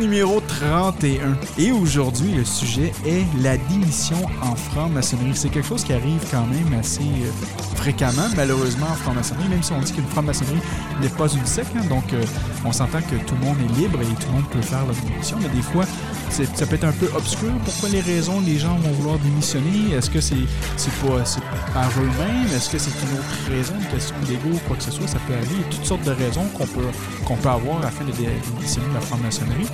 Numéro 31. Et aujourd'hui, le sujet est la démission en franc-maçonnerie. C'est quelque chose qui arrive quand même assez euh, fréquemment, malheureusement, en franc-maçonnerie, même si on dit qu'une franc-maçonnerie n'est pas une secte. hein. donc, euh, on s'entend que tout le monde est libre et tout le monde peut faire la démission. Mais des fois, ça peut être un peu obscur. Pourquoi les raisons les gens vont vouloir démissionner? Est-ce que c'est c'est pas par eux-mêmes? Est-ce que c'est une autre raison, une question d'ego, quoi que ce soit? Ça peut aller. Il y a toutes sortes de raisons qu'on peut, qu'on peut avoir afin de dé- démissionner de la franc-maçonnerie.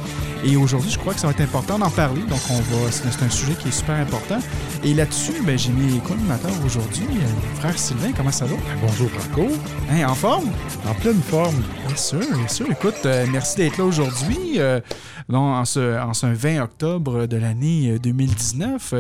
Et aujourd'hui, je crois que ça va être important d'en parler. Donc, on va, c'est un sujet qui est super important. Et là-dessus, ben, j'ai mis co-animateur aujourd'hui, euh, frère Sylvain. Comment ça va? Bonjour Franco, Hein, en forme? en pleine forme. Bien sûr, bien sûr. Écoute, euh, merci d'être là aujourd'hui. euh, donc, en, ce, en ce 20 octobre de l'année euh, 2019.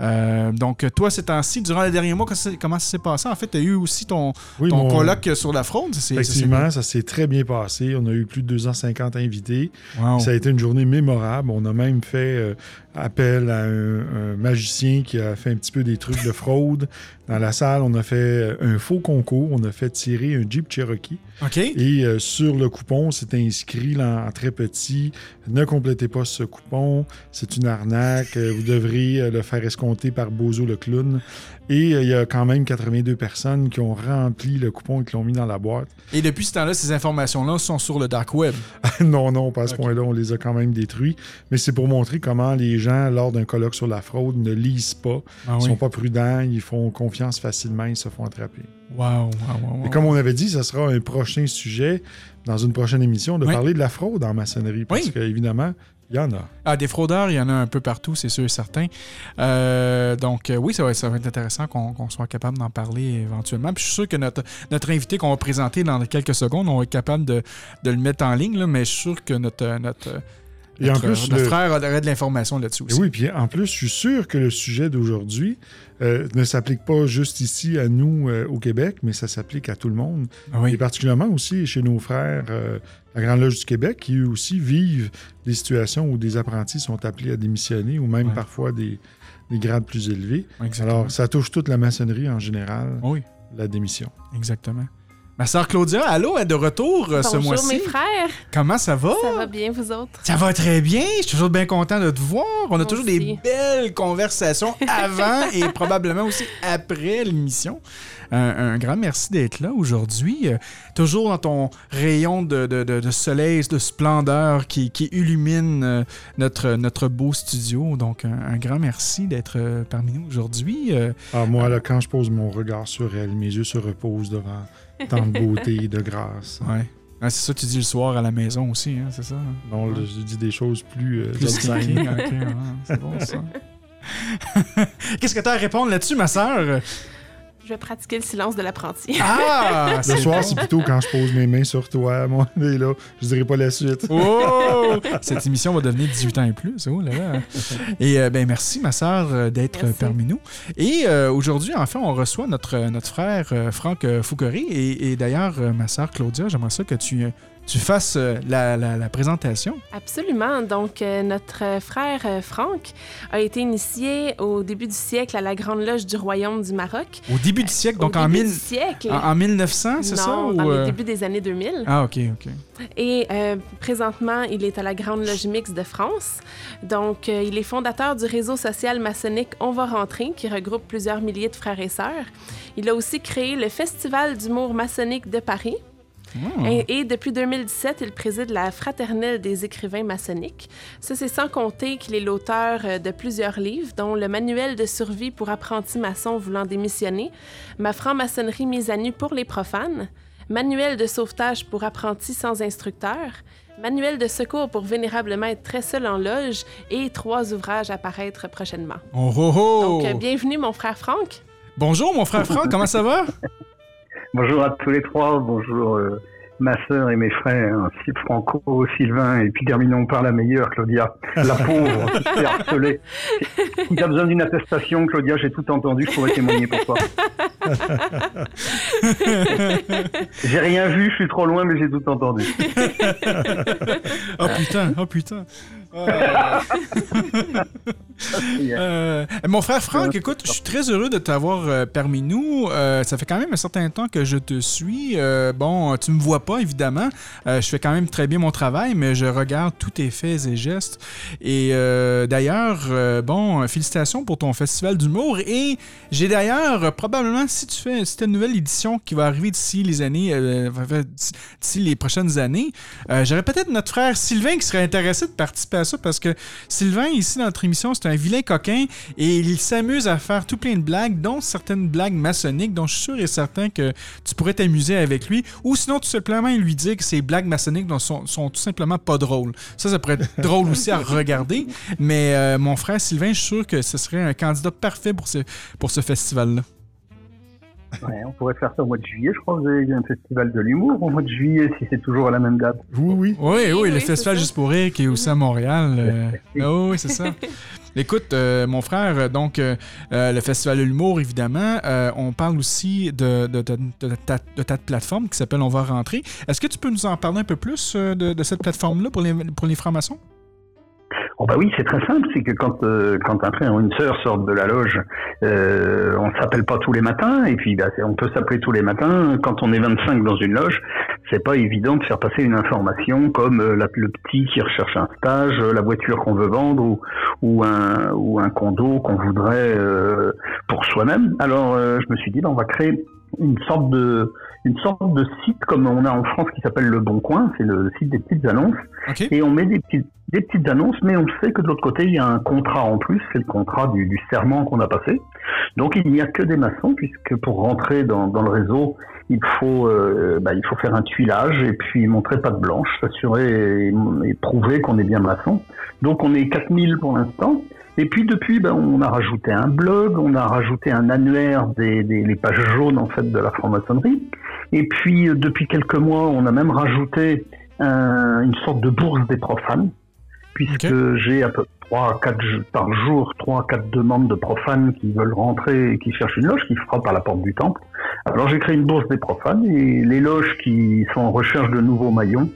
Euh, donc, toi, ces temps-ci, durant les derniers mois, comment ça- s'est passé? En fait, tu as eu aussi ton, Oui, ton mon- colloque sur la c'est- Effectivement, ça s'est très bien passé. On a eu plus de 250 invités. Wow. Ça a été une journée mémorable. On a même fait euh, appel à un, un magicien qui a fait un petit peu des trucs de fraude. Dans la salle, on a fait euh, un faux concours. On a fait tirer un Jeep Cherokee. OK. Et euh, sur le coupon, c'est inscrit là, en très petit Ne complétez pas ce coupon, c'est une arnaque, euh, vous devrez euh, le faire escompter par Bozo le clown. Et euh, il y a quand même 82 personnes qui ont rempli le coupon et qui l'ont mis dans la boîte. Et depuis ce temps-là, ces informations-là sont sur le dark web. non, non, pas à ce point-là, on les a quand même détruits. Mais c'est pour montrer comment les gens, lors d'un colloque sur la fraude, ne lisent pas, Ah ils oui. sont pas prudents, ils font confiance facilement, ils se font attraper. Wow, wow, wow, wow. Et comme on avait dit, ça sera un prochain sujet dans une prochaine émission de Oui. parler de la fraude en maçonnerie. Parce Oui. qu'évidemment, il y en a. Ah, des fraudeurs, il y en a un peu partout, c'est sûr et certain. Euh, donc, euh, oui, ça va, ça va être intéressant qu'on soit capable d'en parler éventuellement. Puis je suis sûr que notre, notre invité qu'on va présenter dans quelques secondes, on va être capable de, de le mettre en ligne, là, mais je suis sûr que notre, notre, Et en notre- plus, notre le- frère aurait de l'information là-dessus Et aussi. oui, puis en plus, je suis sûr que le sujet d'aujourd'hui euh, ne s'applique pas juste ici à nous euh, au Québec, mais ça s'applique à tout le monde. Ah oui. Et particulièrement aussi chez nos frères, euh, la Grande Loge du Québec, qui eux aussi vivent des situations où des apprentis sont appelés à démissionner ou même Ouais. parfois des, des grades plus élevés. Exactement. Alors, ça touche toute la maçonnerie en général, oui, la démission. exactement. Ma sœur Claudia, allô, elle est de retour euh, ce Bonjour mois-ci. mes frères, Comment ça va? ça va bien vous autres? Ça va très bien. Je suis toujours bien content de te voir. On a Moi toujours aussi. des belles conversations avant et probablement aussi après l'émission. Un, un grand merci d'être là aujourd'hui. Euh, toujours dans ton rayon de, de- de- de soleil, de splendeur qui, qui illumine euh, notre, notre beau studio. Donc, un, un grand merci d'être euh, parmi nous aujourd'hui. Euh, Alors, moi, là, quand je pose mon regard sur elle, mes yeux se reposent devant tant de beauté et de grâce. ouais. Ah, c'est ça que tu dis le soir à la maison aussi, hein, c'est ça? Non, je dis des choses plus, euh, Plus ouais, c'est bon ça. Qu'est-ce que tu as à répondre là-dessus, ma sœur? Je vais pratiquer le silence de l'apprenti. Ah! Le soir, c'est plutôt quand je pose mes mains sur toi, moi. Et là, je dirai pas la suite. Oh! Cette émission va devenir 18 ans et plus. Oh là là. Et euh, ben merci, ma sœur, euh, d'être Merci. parmi nous. Et euh, aujourd'hui, enfin, on reçoit notre, notre frère euh, Franck Fouquerie. Et, et d'ailleurs, euh, ma sœur Claudia, j'aimerais ça que tu, tu fasses euh, la, la- la présentation? Absolument. Donc, euh, notre frère euh, Franck a été initié au début du siècle à la Grande Loge du Royaume du Maroc. Au début du siècle, donc au en, début mille- du siècle. en, en 1900, c'est ça? non, ou, les débuts des années 2000. Ah, ok, ok. Et euh, présentement, il est à la Grande Loge Mixte de France. Donc, il est fondateur du réseau social maçonnique On va rentrer, qui regroupe plusieurs milliers de frères et sœurs. Il a aussi créé le Festival d'humour maçonnique de Paris. Et, et, depuis 2017, il préside la Fraternelle des écrivains maçonniques. Ça, c'est sans compter qu'il est l'auteur euh, de plusieurs livres, dont le Manuel de survie pour apprentis maçons voulant démissionner, Ma franc-maçonnerie mise à nu pour les profanes, Manuel de sauvetage pour apprentis sans instructeur, Manuel de secours pour vénérable maître très seul en loge et trois ouvrages à paraître prochainement. Oh, oh, oh. Donc, euh, bienvenue, mon frère Franck. Bonjour, mon frère Franck, comment ça va? Bonjour à tous les trois, bonjour euh, ma sœur et mes frères, Franco, Sylvain, et puis terminons par la meilleure, Claudia, la pauvre, qui s'est harcelée. Si tu as besoin d'une attestation, Claudia, j'ai tout entendu, je pourrais témoigner pour toi. j'ai rien vu, je suis trop loin, mais j'ai tout entendu. oh putain, oh putain. Euh, mon frère Franck, écoute, je suis très heureux de t'avoir euh, parmi nous. Euh, ça fait quand même un certain temps que je te suis. bon, tu me vois pas, évidemment. je fais quand même très bien mon travail, mais je regarde tous tes faits et gestes. Et d'ailleurs, bon, félicitations pour ton festival d'humour. Et j'ai d'ailleurs, probablement, si tu fais cette nouvelle édition qui va arriver d'ici les années, d'ici les prochaines années, j'aurais peut-être notre frère Sylvain qui serait intéressé de participer ça parce que Sylvain, ici dans notre émission, c'est un vilain coquin et il s'amuse à faire tout plein de blagues, dont certaines blagues maçonniques, dont je suis sûr et certain que tu pourrais t'amuser avec lui. Ou sinon, tout simplement lui dire que ces blagues maçonniques sont, sont, tout simplement pas drôles. Ça, ça pourrait être drôle aussi à regarder. Mais euh, mon frère Sylvain, je suis sûr que ce serait un candidat parfait pour ce, pour ce festival-là. Ouais, on pourrait faire ça au mois de juillet, je crois. Vous avez un festival de l'humour au mois de juillet, si c'est toujours à la même date. Oui, oui. Oui, oui, le festival Juste pour rire qui est aussi à Montréal. Euh, ah oui, c'est ça. Écoute, euh, mon frère, donc euh, le Festival de l'humour, évidemment, on parle aussi de, de, de, ta, plateforme qui s'appelle On va rentrer. Est-ce que tu peux nous en parler un peu plus de, cette plateforme-là pour les, pour les francs-maçons? Oh bah oui, c'est très simple, c'est que quand euh, quand un frère ou une sœur sortent de la loge, euh, on s'appelle pas tous les matins, et puis bah, on peut s'appeler tous les matins. Quand on est 25 dans une loge, c'est pas évident de faire passer une information comme euh, le petit qui recherche un stage, euh, la voiture qu'on veut vendre ou ou un ou un condo qu'on voudrait pour soi-même. Alors je me suis dit, bah, on va créer une sorte de une sorte de site comme on a en France qui s'appelle Le Bon Coin, c'est le site des petites annonces. Et on met des petites, des petites annonces, mais on sait que de l'autre côté, il y a un contrat en plus, c'est le contrat du, du serment qu'on a passé. Donc il n'y a que des maçons, puisque pour rentrer dans, dans le réseau, il faut, euh, bah, il faut faire un tuilage et puis montrer pas de blanche, s'assurer et, et, prouver qu'on est bien maçon. Donc on est 4000 pour l'instant. Et puis depuis, ben, on a rajouté un blog, on a rajouté un annuaire des, des les pages jaunes en fait de la franc-maçonnerie. Et puis euh, depuis quelques mois, on a même rajouté un, une sorte de bourse des profanes, puisque j'ai à peu près 3 4 par jour, 3 4 demandes de profanes qui veulent rentrer et qui cherchent une loge, qui frappent à la porte du temple. Alors j'ai créé une bourse des profanes et les loges qui sont en recherche de nouveaux maillons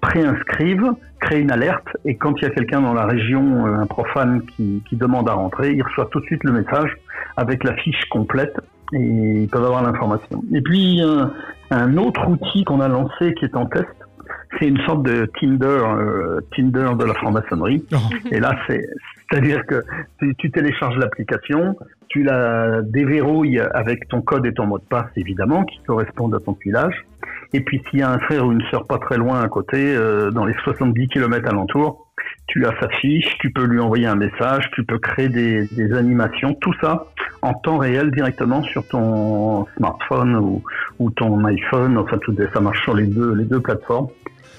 préinscrivent, créent une alerte et quand il y a quelqu'un dans la région, euh, un profane qui, qui demande à rentrer, il reçoit tout de suite le message avec la fiche complète et ils peuvent avoir l'information. Et puis un, un autre outil qu'on a lancé qui est en test, c'est une sorte de Tinder, euh, Tinder de la franc-maçonnerie. Oh. Et là, c'est, c'est-à-dire que tu, télécharges l'application, tu la déverrouilles avec ton code et ton mot de passe, évidemment, qui correspondent à ton tuilage. Et puis, s'il y a un frère ou une sœur pas très loin à côté, euh, dans les 70 km alentour, tu as sa fiche, tu peux lui envoyer un message, tu peux créer des, des animations, tout ça en temps réel directement sur ton smartphone ou, ou ton iPhone. Enfin, tout ça marche sur les deux, les deux plateformes.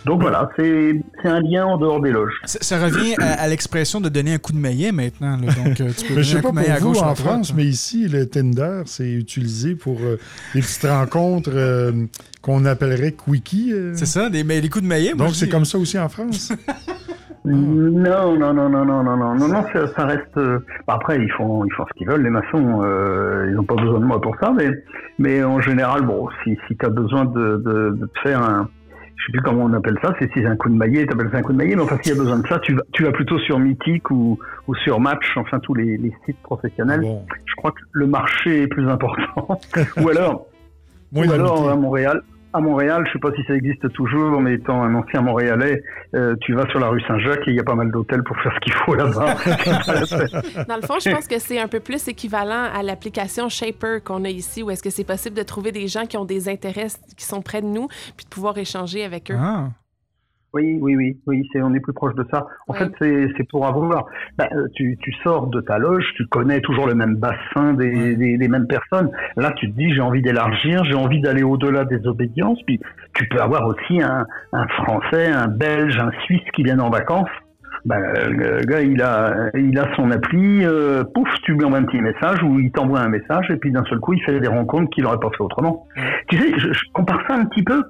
Donc voilà, c'est un lien en dehors des loges. Ça, revient à, l'expression de donner un coup de maillet maintenant. Donc, euh, tu peux je sais pas pour vous en France, mais ici, le Tinder, c'est utilisé pour euh, des petites rencontres euh, qu'on appellerait quickie. C'est ça, des, mais les coups de maillet. Donc c'est comme ça aussi en France. Non, non, non, non, non, non, non, non, non, ça, reste. après, ils font, ils font ce qu'ils veulent. Les maçons, ils n'ont pas besoin de moi pour ça, mais, mais en général, bon, si, si tu as besoin de, de, de te faire un, je sais plus comment on appelle ça, c'est si c'est un coup de maillet, tu appelles ça un coup de maillet, mais enfin s'il y a besoin de ça, tu vas, tu vas plutôt sur Mythique ou, ou sur Match, enfin tous les, les sites professionnels. Je crois que le marché est plus important. ou alors, ou alors à Montréal, à Montréal, je sais pas si ça existe toujours, mais étant un ancien Montréalais, euh, tu vas sur la rue Saint-Jacques et il y a pas mal d'hôtels pour faire ce qu'il faut là-bas. Dans le fond, je pense que c'est un peu plus équivalent à l'application Shaper qu'on a ici, où est-ce que c'est possible de trouver des gens qui ont des intérêts qui sont près de nous, puis de pouvoir échanger avec eux. Ah. Oui, oui, oui, oui, c'est, on est plus proche de ça. En Ouais. fait, c'est, c'est pour avoir. bah, euh, tu, tu sors de ta loge, tu connais toujours le même bassin des, Ouais. des, des mêmes personnes. Là, tu te dis, j'ai envie d'élargir, j'ai envie d'aller au-delà des obédiences. Puis, tu peux avoir aussi un, un Français, un Belge, un Suisse qui viennent en vacances. Ben, le gars, il a, il a son appli, euh, pouf, tu lui envoies un petit message ou il t'envoie un message et puis d'un seul coup, il fait des rencontres qu'il n'aurait pas fait autrement. Tu sais, je, je compare ça un petit peu.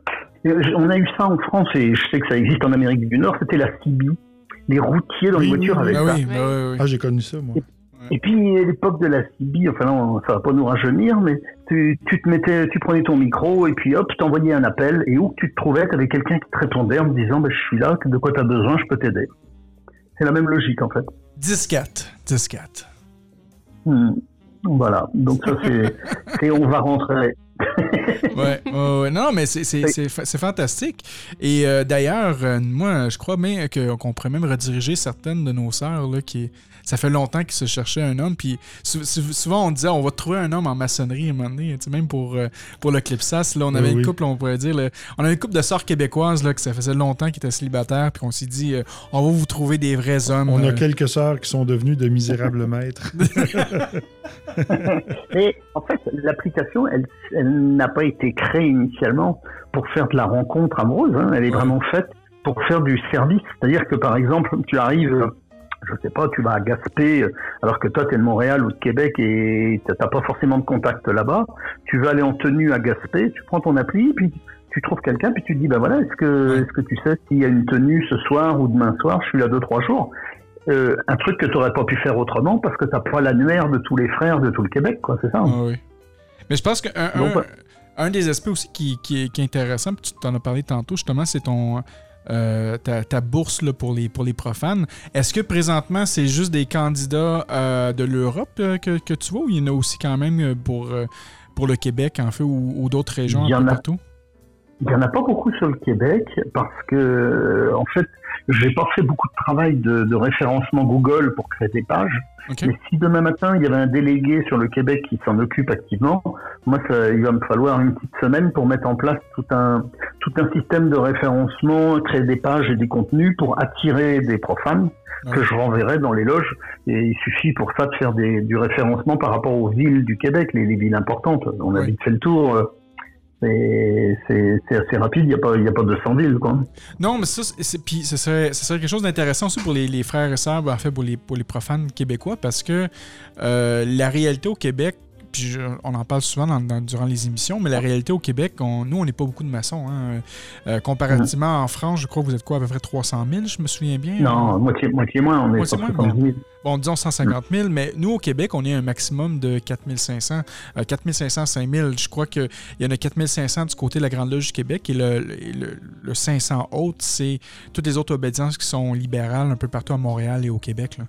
On a eu ça en France et je sais que ça existe en Amérique du Nord, c'était la CB. Les routiers dans Oui, les voitures oui, avec Ben ça. oui, ben oui, oui. Ah, j'ai connu ça, moi. Et puis à l'époque de la CB, enfin non, ça va pas nous rajeunir, mais tu, tu te mettais, tu prenais ton micro et puis hop, t'envoyais un appel et où que tu te trouvais, t'avais quelqu'un qui te répondait en te disant, ben, je suis là, de quoi t'as besoin, je peux t'aider. C'est la même logique en fait. 10-4. 10-4. Hmm. Voilà. Donc ça c'est, c'est on va rentrer. Ouais, ouais, ouais. Non, mais c'est- c'est c'est fa- c'est fantastique. Et euh, d'ailleurs, euh, moi, je crois bien que- qu'on pourrait même rediriger certaines de nos sœurs là, qui. Ça fait longtemps qu'ils se cherchaient un homme, puis sou- sou- souvent on disait on va trouver un homme en maçonnerie à un moment donné, tu sais, même pour, euh, pour le Clipsas, là, on avait Oui, une couple, on pourrait dire, là, on avait une couple de sœurs québécoises là, que ça faisait longtemps qu'ils étaient célibataires, puis on s'est dit euh, on va vous trouver des vrais hommes. On euh, a quelques sœurs qui sont devenues de misérables maîtres. Et en fait, l'application, elle, elle n'a pas été créée initialement pour faire de la rencontre amoureuse. hein. Elle est vraiment faite pour faire du service. C'est-à-dire que par exemple, tu arrives, je sais pas, tu vas à Gaspé, alors que toi tu es de Montréal ou de Québec et t'as pas forcément de contact là-bas. Tu vas aller en tenue à Gaspé, tu prends ton appli, puis tu trouves quelqu'un, puis tu te dis, bah voilà, est-ce que, est-ce que tu sais s'il y a une tenue ce soir ou demain soir? Je suis là deux trois jours. Euh, un truc que tu n'aurais pas pu faire autrement parce que t'as pas l'annuaire de tous les frères de tout le Québec, quoi, c'est ça hein. Ah oui. Mais je pense qu'un un, des aspects aussi qui, qui est, qui est intéressant, puis tu t'en as parlé tantôt, justement, c'est ton euh, ta, ta bourse là, pour, les, pour les profanes. Est-ce que présentement, c'est juste des candidats euh, de l'Europe euh, que, que tu vois ou il y en a aussi quand même pour, pour le Québec, en fait, ou, ou d'autres régions un peu a. partout? Il n'y en a pas beaucoup sur le Québec parce que, en fait, j'ai pas fait beaucoup de travail de, de référencement Google pour créer des pages. Mais si demain matin il y avait un délégué sur le Québec qui s'en occupe activement, moi ça, il va me falloir une petite semaine pour mettre en place tout un tout un système de référencement, créer des pages et des contenus pour attirer des profanes que je renverrai dans les loges. Et il suffit pour ça de faire des, du référencement par rapport aux villes du Québec, les, les villes importantes. On a vite fait le tour. C'est assez rapide, il n'y a, pas- y a pas 200 villes. Quoi. Non, mais ça, puis ce serait, quelque chose d'intéressant aussi pour les, les frères et sœurs, ben, en fait, pour les, pour les profanes québécois, parce que euh, la réalité au Québec, puis on en parle souvent dans- dans- durant les émissions, mais la réalité au Québec, on- nous, on n'est pas beaucoup de maçons. hein. Euh, comparativement en France, je crois que vous êtes quoi, à peu près 300 000, je me souviens bien? Non, moitié, moitié moins, on est Moitié moins, 70 000. Bon, disons 150 000, mais nous, au Québec, on est un maximum de 4 500. Euh, 4 500, 5 000. Je crois qu'il y en a 4 500 du côté de la Grande Loge du Québec et le, le- le 500 autres, c'est toutes les autres obédiences qui sont libérales un peu partout à Montréal et au Québec. là.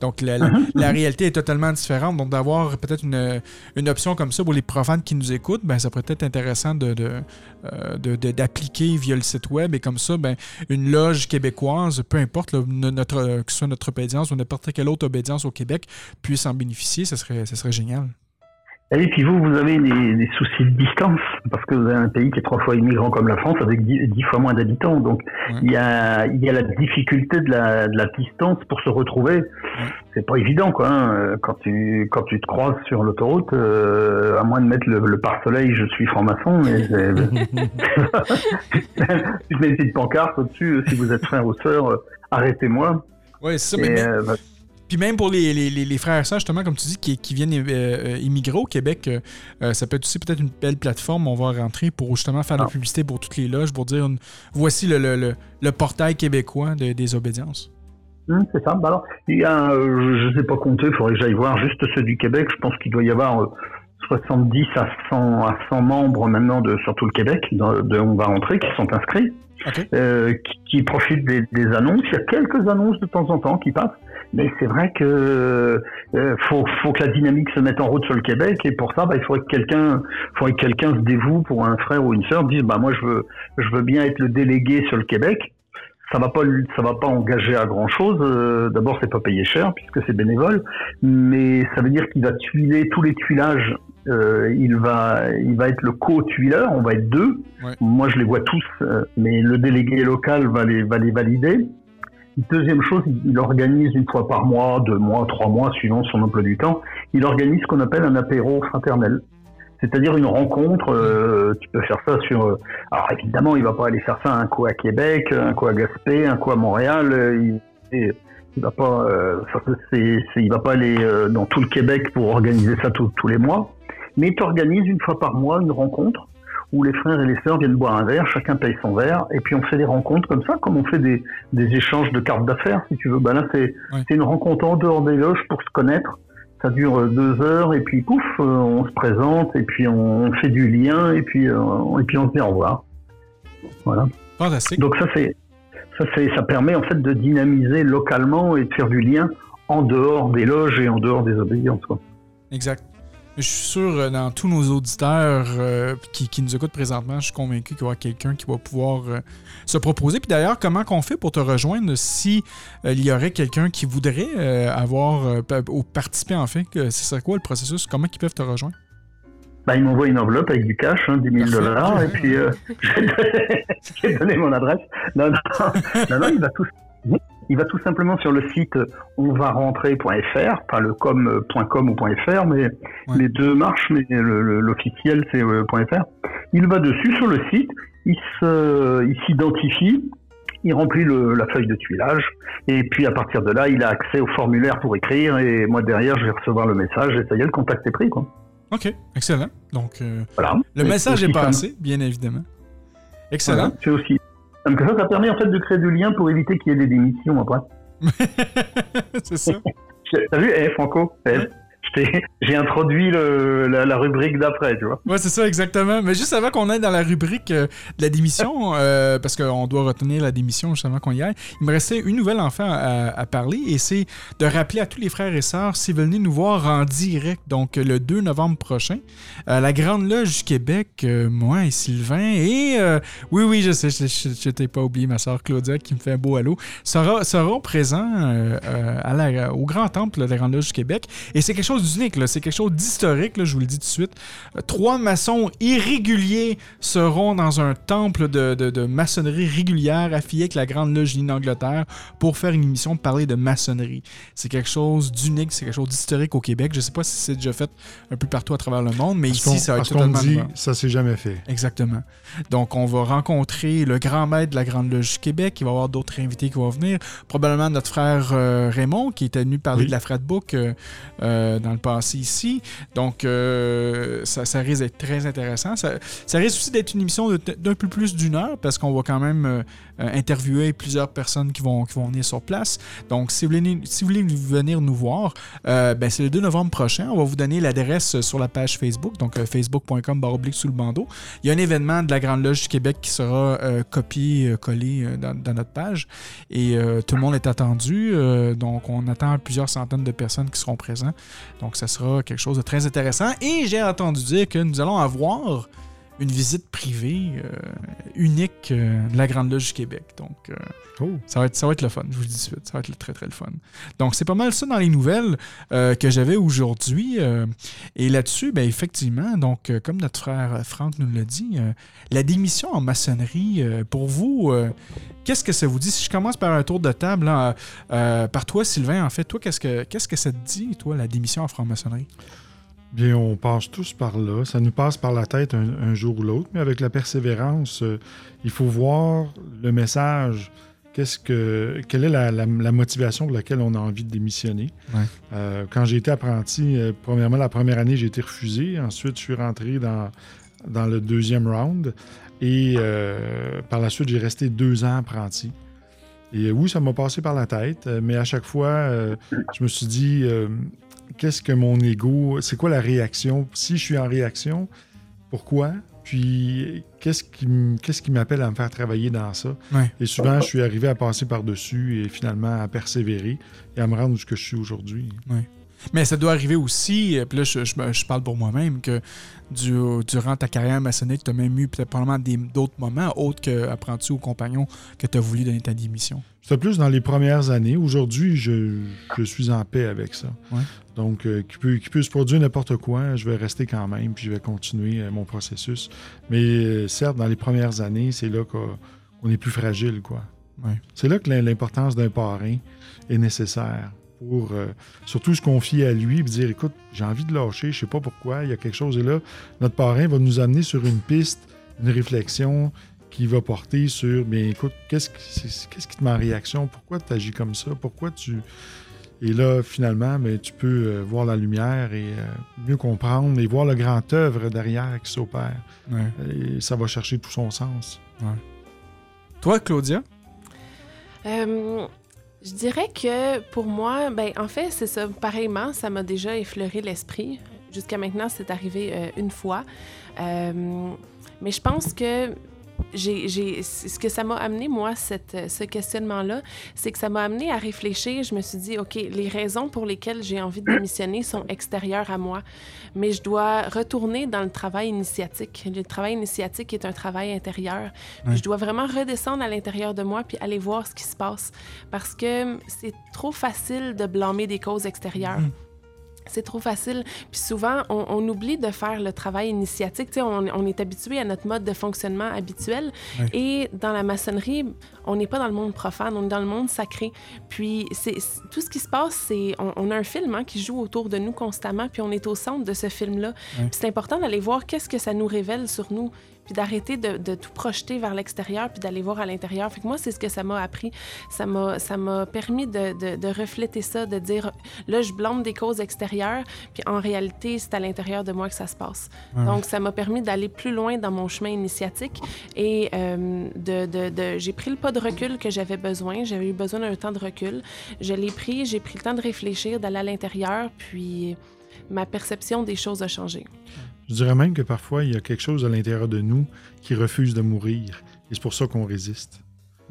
Donc, la, la- la réalité est totalement différente. Donc, d'avoir peut-être une, une option comme ça pour les profanes qui nous écoutent, ben, ça pourrait être intéressant de, euh, de- de- d'appliquer via le site web. Et comme ça, ben, une loge québécoise, peu importe, là, notre, que ce soit notre obédience ou n'importe quelle autre obédience au Québec, puisse en bénéficier, ça serait, ça serait génial. Et puis vous, vous avez des, des soucis de distance, parce que vous avez un pays qui est trois fois immigrant comme la France, avec dix, dix fois moins d'habitants. Donc Ouais. il y, a, il y a la difficulté de la, de la distance pour se retrouver. C'est pas évident, quoi. hein. Quand tu quand tu te croises sur l'autoroute, euh, à moins de mettre le, le pare-soleil, je suis franc-maçon, mais tu mets une petite pancarte au-dessus, euh, si vous êtes frère ou sœur, euh, arrêtez-moi. Oui, c'est ça. Mais- euh, bah, Puis même pour les, les- les- frères et sœurs, justement, comme tu dis, qui, qui viennent euh, euh, immigrer au Québec, euh, euh, ça peut être aussi peut-être une belle plateforme. On va rentrer pour justement faire de la Ah. publicité pour toutes les loges, pour dire une- voici le, le- le- le portail québécois de- des obédiences. Hum, c'est ça. Bah alors, il y a, je ne sais pas compter, il faudrait que j'aille voir juste ceux du Québec. Je pense qu'il doit y avoir euh, 70 à 100, à 100 membres maintenant de, sur tout le Québec, de On va rentrer, qui sont inscrits, euh, qui, qui profitent des, des annonces. Il y a quelques annonces de temps en temps qui passent. Mais c'est vrai que euh, faut, faut que la dynamique se mette en route sur le Québec et pour ça, bah, il faudrait que quelqu'un, faudrait que quelqu'un se dévoue pour un frère ou une sœur, dise bah moi je veux, je veux bien être le délégué sur le Québec. Ça va pas, ça va pas engager à grand chose. Euh, D'abord, c'est pas payé cher puisque c'est bénévole, mais ça veut dire qu'il va tuiler tous les tuilages. Euh, il va, il va être le co-tuileur. On va être deux. Ouais. Moi, je les vois tous, euh, mais le délégué local va les, va les valider. Deuxième chose, il, il organise une fois par mois, deux mois, trois mois, suivant son emploi du temps, il organise ce qu'on appelle un apéro fraternel. C'est-à-dire une rencontre, euh, tu peux faire ça sur... euh, alors évidemment, il va pas aller faire ça un coup à Québec, un coup à Gaspé, un coup à Montréal. euh, il, il va pas, il va pas aller dans tout le Québec pour organiser ça tous- les mois. Mais tu organises une fois par mois une rencontre où les frères et les sœurs viennent boire un verre, chacun paye son verre, et puis on fait des rencontres comme ça, comme on fait des, des échanges de cartes d'affaires, si tu veux. Ben là, c'est une rencontre en dehors des loges pour se connaître. Ça dure euh, deux heures, et puis pouf, euh, on se présente, et puis on, fait du lien, et puis, euh, et puis on se dit au revoir. Voilà. Fantastique. Donc ça, c'est ça, ça permet en fait de dynamiser localement et de faire du lien en dehors des loges et en dehors des obédiences. Quoi. Exact. Je suis sûr, euh, dans tous nos auditeurs euh, qui, qui nous écoutent présentement, je suis convaincu qu'il y aura quelqu'un qui va pouvoir euh, se proposer. Puis d'ailleurs, comment qu'on fait pour te rejoindre si euh, il y aurait quelqu'un qui voudrait avoir ou participer en fait? que Ce serait quoi le processus? Comment ils peuvent te rejoindre? Bah, il m'envoie une enveloppe avec du cash, hein, 10 000 Parfait. dollars, Ouais. et puis euh, j'ai donné mon adresse. Non, non, non, non, il va tout, il va tout simplement sur le site onvarentrer.fr, pas le com, euh, ou .fr, mais Ouais. les deux marchent, mais l'officiel c'est euh, .fr. Il va dessus sur le site, il il s'identifie, il remplit le- la feuille de tuilage, et puis à partir de là, il a accès au formulaire pour écrire, et moi derrière, je vais recevoir le message, et ça y est, le contact est pris, quoi. OK, excellent. Donc, euh, Voilà. le Et message est passé, bien évidemment. Excellent. Voilà, c'est aussi. Donc ça, ça permet en fait de créer du lien pour éviter qu'il y ait des démissions après. C'est ça. T'as vu, eh, Franco eh, J'ai introduit la, rubrique d'après, tu vois. Ouais, c'est ça, exactement. Mais juste avant qu'on aille dans la rubrique euh, de la démission, euh, parce qu'on doit retenir la démission juste avant qu'on y aille, il me restait une nouvelle enfin à, parler et c'est de rappeler à tous les frères et sœurs s'ils veulent venir nous voir en direct, donc le 2 novembre prochain, à la Grande Loge du Québec, euh, moi et Sylvain. Et euh, oui, oui, je sais, je, t'ai pas oublié, ma sœur Claudia qui me fait un beau halo, seront présents euh, euh, au Grand Temple de la Grande Loge du Québec. Et c'est quelque chose d'unique, là. c'est quelque chose d'historique, je vous le dis tout de suite. Euh, Trois maçons irréguliers seront dans un temple de, de- de maçonnerie régulière affilié avec la Grande Loge d'Angleterre pour faire une émission de parler de maçonnerie. C'est quelque chose d'unique, c'est quelque chose d'historique au Québec. Je sais pas si c'est déjà fait un peu partout à travers le monde, mais ici, ça va être totalement dit, ça s'est jamais fait. Exactement. Donc, on va rencontrer le grand maître de la Grande Loge du Québec. Il va y avoir d'autres invités qui vont venir. Probablement notre frère euh, Raymond, qui était venu parler Oui. de la Fratbook euh, euh, le passé ici. Donc, euh, ça, risque d'être très intéressant. Ça, risque aussi d'être une émission d'un peu plus d'une heure, parce qu'on va quand même euh, euh, interviewer plusieurs personnes qui vont, qui vont venir sur place. Donc, si vous voulez, si vous voulez venir nous voir, ben, c'est le 2 novembre prochain. On va vous donner l'adresse sur la page Facebook, donc facebook.com baroblique sous le bandeau. Il y a un événement de la Grande Loge du Québec qui sera copié, collé dans, notre page. Et tout le monde est attendu. donc, on attend plusieurs centaines de personnes qui seront présents. Donc, ça sera quelque chose de très intéressant. Et j'ai entendu dire que nous allons avoir une visite privée euh, unique euh, de la Grande Loge du Québec. Donc, euh, Oh. ça va, être, ça va être le fun, je vous le dis tout de suite. Ça va être le- très, très le fun. Donc, c'est pas mal ça dans les nouvelles que j'avais aujourd'hui. et là-dessus, ben, effectivement, donc, comme notre frère Franck nous l'a dit, la démission en maçonnerie, pour vous, qu'est-ce que ça vous dit? Si je commence par un tour de table, par toi, Sylvain, en fait, toi, qu'est-ce que, qu'est-ce que ça te dit, toi, la démission en franc-maçonnerie? Bien, on passe tous par là. Ça nous passe par la tête un, un jour ou l'autre, mais avec la persévérance, euh, il faut voir le message. Qu'est-ce que, quelle est la, la- la motivation pour laquelle on a envie de démissionner? Ouais. Euh, quand j'ai été apprenti, euh, premièrement, la première année, j'ai été refusé. Ensuite, je suis rentré dans, dans le deuxième round. Et par la suite, j'ai resté deux ans apprenti. Et oui, ça m'a passé par la tête, mais à chaque fois, je me suis dit, qu'est-ce que mon ego, c'est quoi la réaction? Si je suis en réaction, pourquoi? Puis, qu'est-ce qui, m'appelle à me faire travailler dans ça? Ouais. Et souvent, je suis arrivé à passer par-dessus et finalement à persévérer et à me rendre où ce que je suis aujourd'hui. Mais ça doit arriver aussi, euh, puis là, je, je me- je parle pour moi-même, que du- durant ta carrière maçonnique, tu as même eu peut-être probablement d'autres moments, autres qu'apprenti ou compagnon, que tu as voulu donner ta démission. C'était plus dans les premières années. Aujourd'hui, je, je suis en paix avec ça. Ouais. Donc, euh, qu'il peut, peut se produire n'importe quoi, je vais rester quand même, puis je vais continuer euh, mon processus. Mais euh, certes, dans les premières années, c'est là qu'on on est plus fragile, quoi. Ouais. C'est là que l'im- l'importance d'un parrain est nécessaire pour euh, surtout se confier à lui et dire écoute, j'ai envie de lâcher, je sais pas pourquoi, il y a quelque chose et là, notre parrain va nous amener sur une piste, une réflexion qui va porter sur bien écoute, qu'est-ce qui, qu'est-ce qui te met en réaction, pourquoi tu agis comme ça, pourquoi tu et là, finalement, ben, tu peux euh, voir la lumière et euh, mieux comprendre et voir le grand œuvre derrière qui s'opère. Ouais. Et ça va chercher tout son sens. Toi, Claudia? Euh, je dirais que pour moi, ben, en fait, c'est ça. Pareillement, ça m'a déjà effleuré l'esprit. Jusqu'à maintenant, c'est arrivé euh, une fois. Euh, mais je pense que j'ai, ce que ça m'a amené, moi, cette, ce questionnement-là, c'est que ça m'a amené à réfléchir. Je me suis dit, OK, les raisons pour lesquelles j'ai envie de démissionner sont extérieures à moi, mais je dois retourner dans le travail initiatique. Le travail initiatique est un travail intérieur. Je dois vraiment redescendre à l'intérieur de moi puis aller voir ce qui se passe. Parce que c'est trop facile de blâmer des causes extérieures. Mhm. C'est trop facile. Puis souvent, on, on oublie de faire le travail initiatique. On, on est habitué à notre mode de fonctionnement habituel. Et dans la maçonnerie, on n'est pas dans le monde profane, on est dans le monde sacré. Puis c'est, tout ce qui se passe, c'est on, on a un film hein, qui joue autour de nous constamment, puis on est au centre de ce film-là. Puis c'est important d'aller voir qu'est-ce que ça nous révèle sur nous, puis d'arrêter de, de tout projeter vers l'extérieur, puis d'aller voir à l'intérieur. Fait que moi, c'est ce que ça m'a appris. Ça m'a, ça m'a permis de, de, de refléter ça, de dire là, je blâme des causes extérieures, puis en réalité, c'est à l'intérieur de moi que ça se passe. Donc, ça m'a permis d'aller plus loin dans mon chemin initiatique et euh, de- j'ai pris le pas de recul que j'avais besoin. J'avais eu besoin d'un temps de recul. Je l'ai pris, j'ai pris le temps de réfléchir, d'aller à l'intérieur, puis ma perception des choses a changé. Je dirais même que parfois, il y a quelque chose à l'intérieur de nous qui refuse de mourir. Et c'est pour ça qu'on résiste.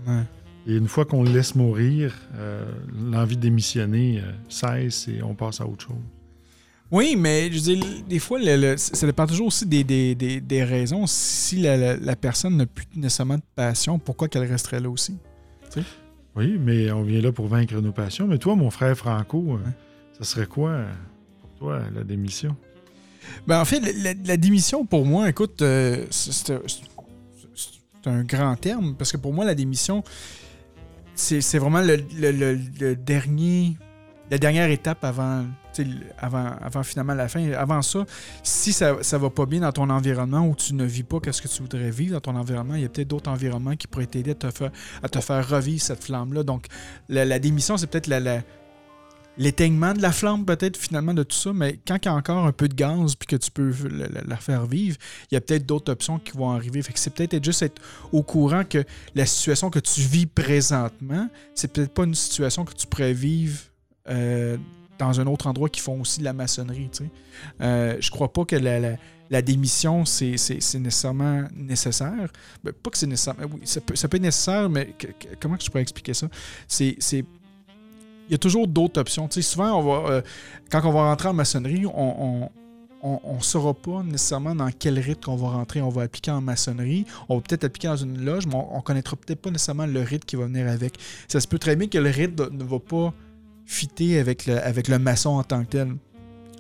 Ouais. Et une fois qu'on le laisse mourir, euh, l'envie de démissionner euh, cesse et on passe à autre chose. Oui, mais je dire, des fois, le- le- ça dépend toujours aussi des, des, des, des raisons. Si la, la- la personne n'a plus nécessairement de passion, pourquoi qu'elle resterait là aussi? Oui, mais on vient là pour vaincre nos passions. Mais toi, mon frère Franco, euh, ça serait quoi pour toi la démission? Ben, en fait, la, démission, pour moi, écoute, euh, c'est un grand terme, parce que pour moi, la démission, c'est c'est vraiment le, le- le- le dernier, la dernière étape avant, avant, avant finalement la fin. Avant ça, si ça, ça va pas bien dans ton environnement ou tu ne vis pas qu'est-ce que tu voudrais vivre dans ton environnement, il y a peut-être d'autres environnements qui pourraient t'aider à te faire, à te faire revivre cette flamme-là. Donc, la, la démission, c'est peut-être la- la, l'éteignement de la flamme peut-être finalement de tout ça, mais quand il y a encore un peu de gaz puis que tu peux la, faire vivre, il y a peut-être d'autres options qui vont arriver. Fait que c'est peut-être être juste être au courant que la situation que tu vis présentement, c'est peut-être pas une situation que tu pourrais vivre euh, dans un autre endroit qui font aussi de la maçonnerie. tu sais. Euh, je crois pas que la, démission, c'est, nécessairement nécessaire. Ben, pas que c'est nécessaire. Oui, ça peut, être nécessaire, mais comment je pourrais expliquer ça? C'est il y a toujours d'autres options. Souvent, euh, quand on va rentrer en maçonnerie, on ne saura pas nécessairement dans quel rythme qu'on va rentrer. On va appliquer en maçonnerie, on va peut-être appliquer dans une loge, mais on ne connaîtra peut-être pas nécessairement le rythme qui va venir avec. Ça se peut très bien que le rythme ne va pas fitter avec le, maçon en tant que tel.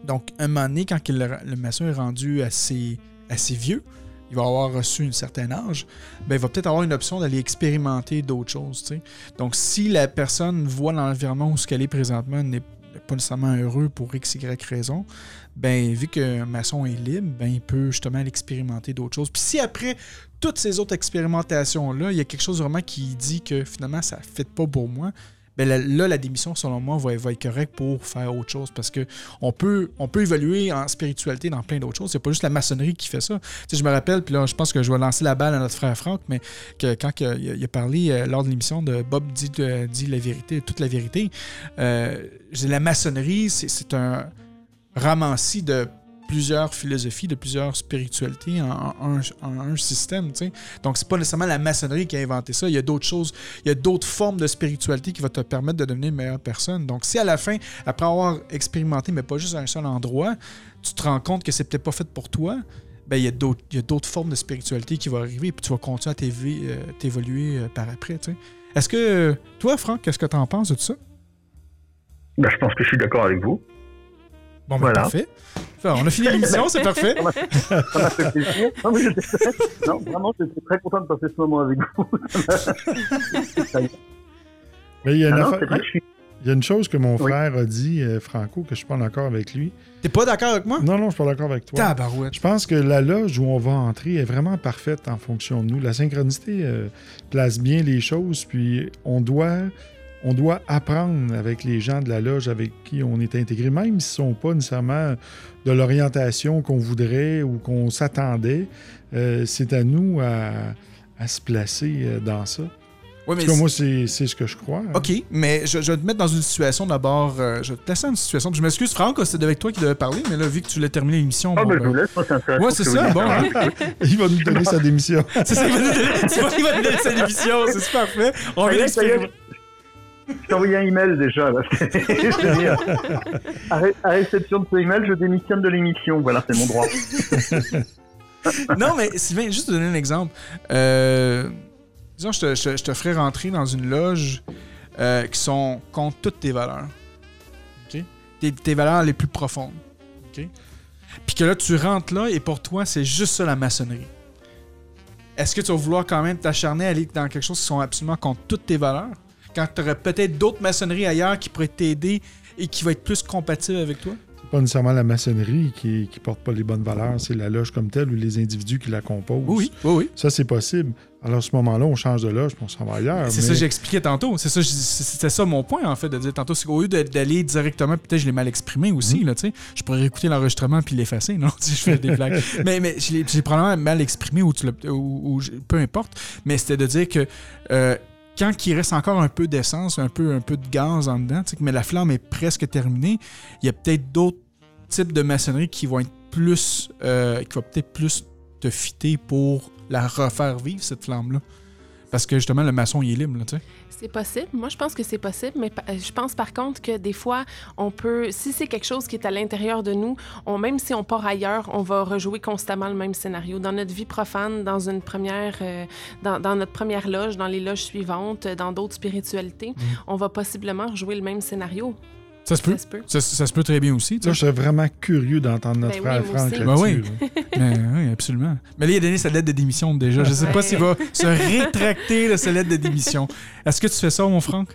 Donc, un moment donné, quand le, maçon est rendu assez vieux, il va avoir reçu un certain âge, ben, il va peut-être avoir une option d'aller expérimenter d'autres choses. Donc, si la personne voit l'environnement où ce qu'elle est présentement n'est pas nécessairement heureux pour x, y raison, ben, vu qu'un maçon est libre, ben, il peut justement aller expérimenter d'autres choses. Puis si après toutes ces autres expérimentations-là, il y a quelque chose vraiment qui dit que finalement, ça ne fait pas pour moi, ben là, la démission, selon moi, va, va être correcte pour faire autre chose parce que on peut, on peut évoluer en spiritualité dans plein d'autres choses. C'est pas juste la maçonnerie qui fait ça. Je me rappelle, puis là, je pense que je vais lancer la balle à notre frère Franck, mais que quand il a, parlé euh, lors de l'émission de Bob dit, euh, dit la vérité, toute la vérité, euh, la maçonnerie, c'est un ramassis de plusieurs philosophies, de plusieurs spiritualités en, un système. tu sais. Donc, c'est pas nécessairement la maçonnerie qui a inventé ça. Il y a d'autres choses, il y a d'autres formes de spiritualité qui vont te permettre de devenir une meilleure personne. Donc, si à la fin, après avoir expérimenté, mais pas juste à un seul endroit, tu te rends compte que c'est peut-être pas fait pour toi, ben, il y a d'autres formes de spiritualité qui vont arriver, puis tu vas continuer à euh, t'évoluer euh, par après. Est-ce que, toi, Franck, qu'est-ce que tu en penses de tout ça? Ben, je pense que je suis d'accord avec vous. Bon, ben, Voilà. parfait. Enfin, on a fini l'émission, c'est parfait. Ça m'a fait plaisir. Non, mais j'étais- non, vraiment, j'étais très content de passer ce moment avec vous. Mais il y a une, Ah non, affaire- suis il y a une chose que mon Oui. frère a dit, euh, Franco, que je suis pas d'accord avec lui. T'es pas d'accord avec moi? Non, non, je suis pas d'accord avec toi. Tabarouette. Je pense que la loge où on va entrer est vraiment parfaite en fonction de nous. La synchronicité euh, place bien les choses, puis on doit, on doit apprendre avec les gens de la loge avec qui on est intégré, même s'ils ne sont pas nécessairement de l'orientation qu'on voudrait ou qu'on s'attendait. euh, c'est à nous à, à se placer euh, dans ça. Ouais, En mais c'est- moi, c'est c'est ce que je crois. hein. OK, mais je, je vais te mettre dans une situation d'abord. euh, je vais te placer dans une situation. Je m'excuse, Franck, c'était avec toi qui devais parler, mais là, vu que tu l'as terminé l'émission. Ah, bon, ben, je vous laisse, moi, c'est intéressant. Ouais, ce c'est ça, bon. hein. Il va nous donner sa démission. c'est ça, il va nous donner, c'est moi qui va nous donner cette émission, c'est super parfait. On Ça vient est, Je t'ai envoyé un email déjà. Je à, ré- à réception de ce email, je démissionne de l'émission. Voilà, c'est mon droit. Non, mais Sylvain, juste te donner un exemple. Euh, disons, je te, je- je te ferais rentrer dans une loge euh, qui sont contre toutes tes valeurs. Tes, tes valeurs les plus profondes. Puis que là, tu rentres là et pour toi, c'est juste ça la maçonnerie. Est-ce que tu vas vouloir quand même t'acharner à aller dans quelque chose qui sont absolument contre toutes tes valeurs? Quand tu aurais peut-être d'autres maçonneries ailleurs qui pourraient t'aider et qui vont être plus compatibles avec toi? C'est pas nécessairement la maçonnerie qui, qui porte pas les bonnes valeurs, c'est la loge comme telle ou les individus qui la composent. Oui, oui, oui. Ça, c'est possible. Alors, à ce moment-là, on change de loge puis on s'en va ailleurs. C'est mais- ça que j'expliquais tantôt. C'est ça, c'était ça mon point, en fait, de dire tantôt. C'est qu'au lieu d'aller directement, peut-être je l'ai mal exprimé aussi, là, tu sais. Je pourrais écouter l'enregistrement puis l'effacer, non? Si je fais des blagues. mais mais je l'ai j'ai probablement mal exprimé ou, tu ou- ou peu importe. Mais c'était de dire que euh, quand il reste encore un peu d'essence, un peu, un peu de gaz en dedans, mais la flamme est presque terminée, il y a peut-être d'autres types de maçonnerie qui vont être plus. euh, qui va peut-être plus te fitter pour la refaire vivre, cette flamme-là. Parce que justement, le maçon, il est libre, tu sais. C'est possible. Moi, je pense que c'est possible, mais pa- je pense par contre que des fois, on peut, si c'est quelque chose qui est à l'intérieur de nous, on, même si on part ailleurs, on va rejouer constamment le même scénario. Dans notre vie profane, dans une première, euh, dans, dans notre première loge, dans les loges suivantes, euh, dans d'autres spiritualités, on va possiblement rejouer le même scénario. Ça se peut. Ça se peut. Ça, ça se peut très bien aussi. Là, je serais vraiment curieux d'entendre notre Ben frère oui, moi Franck là-dessus. Ben. Mais, oui, absolument. Mais là, il a donné sa lettre de démission déjà. Je sais pas s'il va se rétracter de sa lettre de démission. Est-ce que tu fais ça, mon Franck?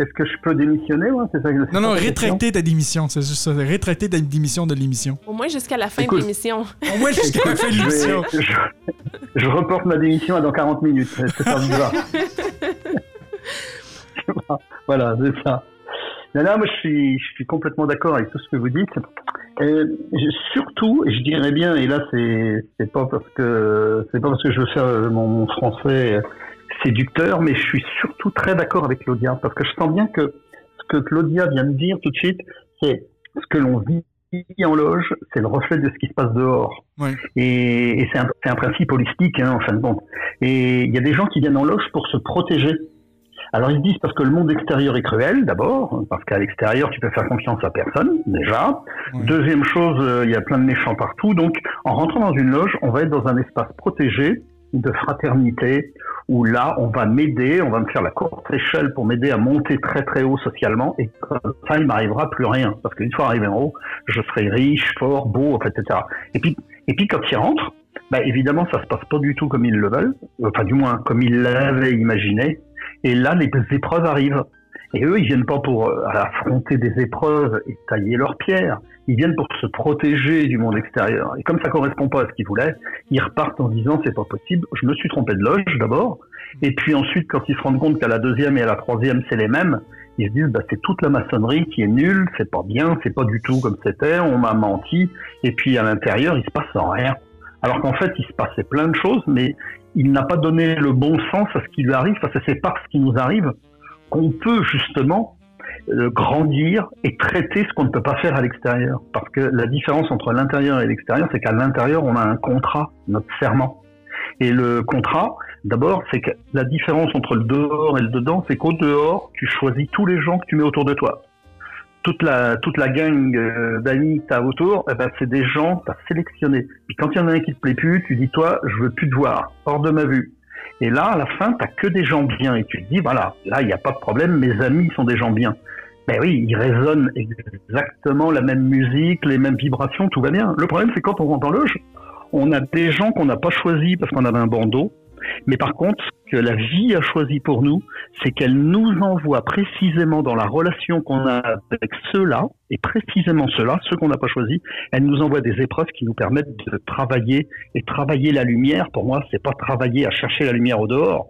Est-ce que je peux démissionner ouais, c'est ça, c'est Non, non, rétracter ta démission. C'est juste ça. Rétracter ta démission de l'émission. Au moins jusqu'à la fin Écoute. de l'émission. Au moins jusqu'à la fin de l'émission. je, je reporte ma démission à dans 40 minutes. C'est ça, voilà, c'est ça. Non, non, moi je suis, je suis complètement d'accord avec tout ce que vous dites. Je- surtout, et je dirais bien, et là c'est c'est pas parce que c'est pas parce que je veux faire euh, mon, mon français euh, séducteur, mais je suis surtout très d'accord avec Claudia parce que je sens bien que ce que Claudia vient de dire tout de suite, c'est ce que l'on vit en loge, c'est le reflet de ce qui se passe dehors. Ouais. Et, et c'est un, c'est un principe holistique, hein, en fin de compte. Et il y a des gens qui viennent en loge pour se protéger. Alors ils se disent parce que le monde extérieur est cruel, d'abord, parce qu'à l'extérieur tu peux faire confiance à personne, déjà. Deuxième chose, euh, il y a plein de méchants partout. Donc en rentrant dans une loge, on va être dans un espace protégé de fraternité, où là on va m'aider, on va me faire la courte échelle pour m'aider à monter très très haut socialement, et comme ça il m'arrivera plus rien, parce qu'une fois arrivé en haut, je serai riche, fort, beau, etc. Et puis, et puis quand ils rentrent, bah, évidemment ça se passe pas du tout comme ils le veulent, enfin du moins comme ils l'avaient imaginé, et là, les épreuves arrivent. Et eux, ils viennent pas pour euh, affronter des épreuves et tailler leurs pierres. Ils viennent pour se protéger du monde extérieur. Et comme ça correspond pas à ce qu'ils voulaient, ils repartent en disant c'est pas possible. Je me suis trompé de loge d'abord. Et puis ensuite, quand ils se rendent compte qu'à la deuxième et à la troisième, c'est les mêmes, ils se disent bah, c'est toute la maçonnerie qui est nulle, c'est pas bien, c'est pas du tout comme c'était, on m'a menti. Et puis à l'intérieur, il se passe rien. Alors qu'en fait, il se passait plein de choses, mais il n'a pas donné le bon sens à ce qui lui arrive, parce que c'est par ce qui nous arrive qu'on peut justement euh, grandir et traiter ce qu'on ne peut pas faire à l'extérieur. Parce que la différence entre l'intérieur et l'extérieur, c'est qu'à l'intérieur, on a un contrat, notre serment. Et le contrat, d'abord, c'est que la différence entre le dehors et le dedans, c'est qu'au dehors, tu choisis tous les gens que tu mets autour de toi. Toute la, toute la gang euh, d'amis que tu as autour, eh ben, c'est des gens que tu as sélectionnés. Puis quand il y en a un qui te plaît plus, tu dis, toi, je veux plus te voir, hors de ma vue. Et là, à la fin, tu que des gens bien. Et tu te dis, voilà, là, il n'y a pas de problème, mes amis sont des gens bien. Ben oui, ils résonnent exactement la même musique, les mêmes vibrations, tout va bien. Le problème, c'est quand on rentre en loge, on a des gens qu'on n'a pas choisis parce qu'on avait un bandeau, mais par contre, ce que la vie a choisi pour nous, c'est qu'elle nous envoie précisément dans la relation qu'on a avec ceux-là, et précisément ceux-là, ceux qu'on n'a pas choisis, elle nous envoie des épreuves qui nous permettent de travailler et travailler la lumière. Pour moi, c'est pas travailler à chercher la lumière au dehors,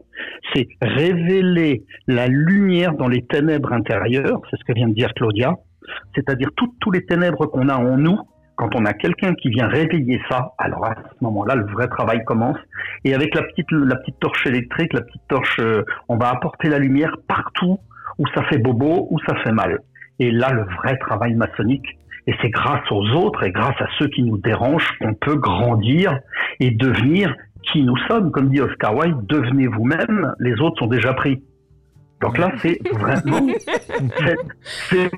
c'est révéler la lumière dans les ténèbres intérieures. C'est ce que vient de dire Claudia. C'est-à-dire toutes tous les ténèbres qu'on a en nous, quand on a quelqu'un qui vient réveiller ça, alors à ce moment-là, le vrai travail commence. Et avec la petite, la petite torche électrique, la petite torche, euh, on va apporter la lumière partout où ça fait bobo, où ça fait mal. Et là, le vrai travail maçonnique, et c'est grâce aux autres et grâce à ceux qui nous dérangent qu'on peut grandir et devenir qui nous sommes. Comme dit Oscar Wilde, devenez vous-même, les autres sont déjà pris. Donc là, c'est vraiment, c'est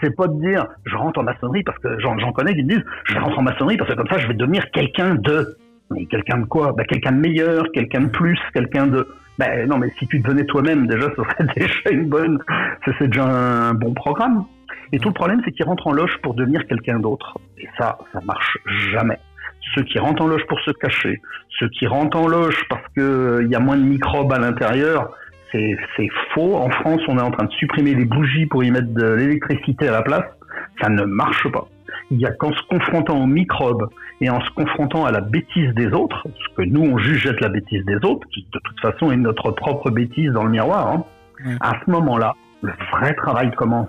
c'est pas de dire je rentre en maçonnerie parce que j'en connais qui me disent je rentre en maçonnerie parce que comme ça je vais devenir quelqu'un de. Mais quelqu'un de quoi? Ben, Quelqu'un de meilleur, quelqu'un de plus, quelqu'un de. Ben non, mais si tu devenais toi-même, déjà, ce serait déjà une bonne. C'est déjà un bon programme. Et tout le problème, c'est qu'ils rentrent en loge pour devenir quelqu'un d'autre. Et ça, ça marche jamais. Ceux qui rentrent en loge pour se cacher, ceux qui rentrent en loge parce qu'il euh, y a moins de microbes à l'intérieur, c'est faux. En France, on est en train de supprimer les bougies pour y mettre de l'électricité à la place. Ça ne marche pas. Il y a qu'en se confrontant aux microbes et en se confrontant à la bêtise des autres, ce que nous on juge être la bêtise des autres, qui de toute façon est notre propre bêtise dans le miroir, hein, à ce moment-là, le vrai travail commence.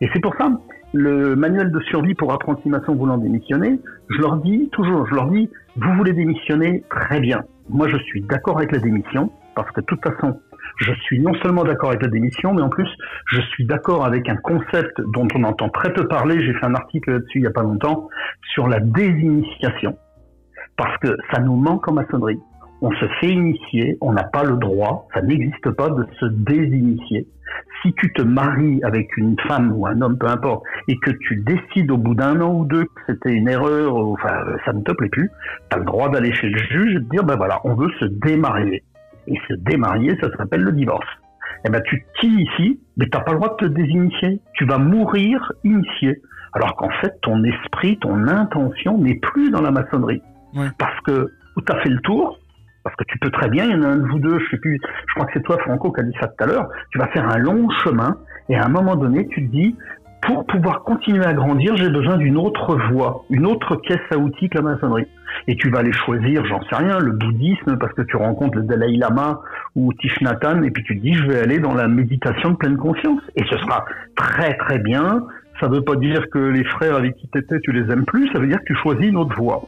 Et c'est pour ça, le manuel de survie pour apprenti maçon voulant démissionner, je leur dis toujours, je leur dis, vous voulez démissionner, très bien. Moi je suis d'accord avec la démission, parce que de toute façon, je suis non seulement d'accord avec la démission, mais en plus, je suis d'accord avec un concept dont on entend très peu parler. J'ai fait un article là-dessus il n'y a pas longtemps sur la désinitiation. Parce que ça nous manque en maçonnerie. On se fait initier, on n'a pas le droit, ça n'existe pas de se désinitier. Si tu te maries avec une femme ou un homme, peu importe, et que tu décides au bout d'un an ou deux que c'était une erreur, enfin, ça ne te plaît plus, tu as le droit d'aller chez le juge et de dire, ben voilà, on veut se démarier et se démarier, ça s'appelle le divorce. Eh ben, tu t'inities, mais t'as pas le droit de te désinitier. Tu vas mourir initié. Alors qu'en fait, ton esprit, ton intention n'est plus dans la maçonnerie. Parce que tu as fait le tour, parce que tu peux très bien, il y en a un de vous deux, je sais plus, je crois que c'est toi Franco qui a dit ça tout à l'heure, tu vas faire un long chemin et à un moment donné, tu te dis, pour pouvoir continuer à grandir, j'ai besoin d'une autre voie, une autre caisse à outils que la maçonnerie. Et tu vas aller choisir, j'en sais rien, le bouddhisme parce que tu rencontres le Dalai Lama ou Thich et puis tu te dis je vais aller dans la méditation de pleine conscience. Et ce sera très très bien. Ça ne veut pas dire que les frères avec qui tu étais, tu les aimes plus, ça veut dire que tu choisis une autre voie.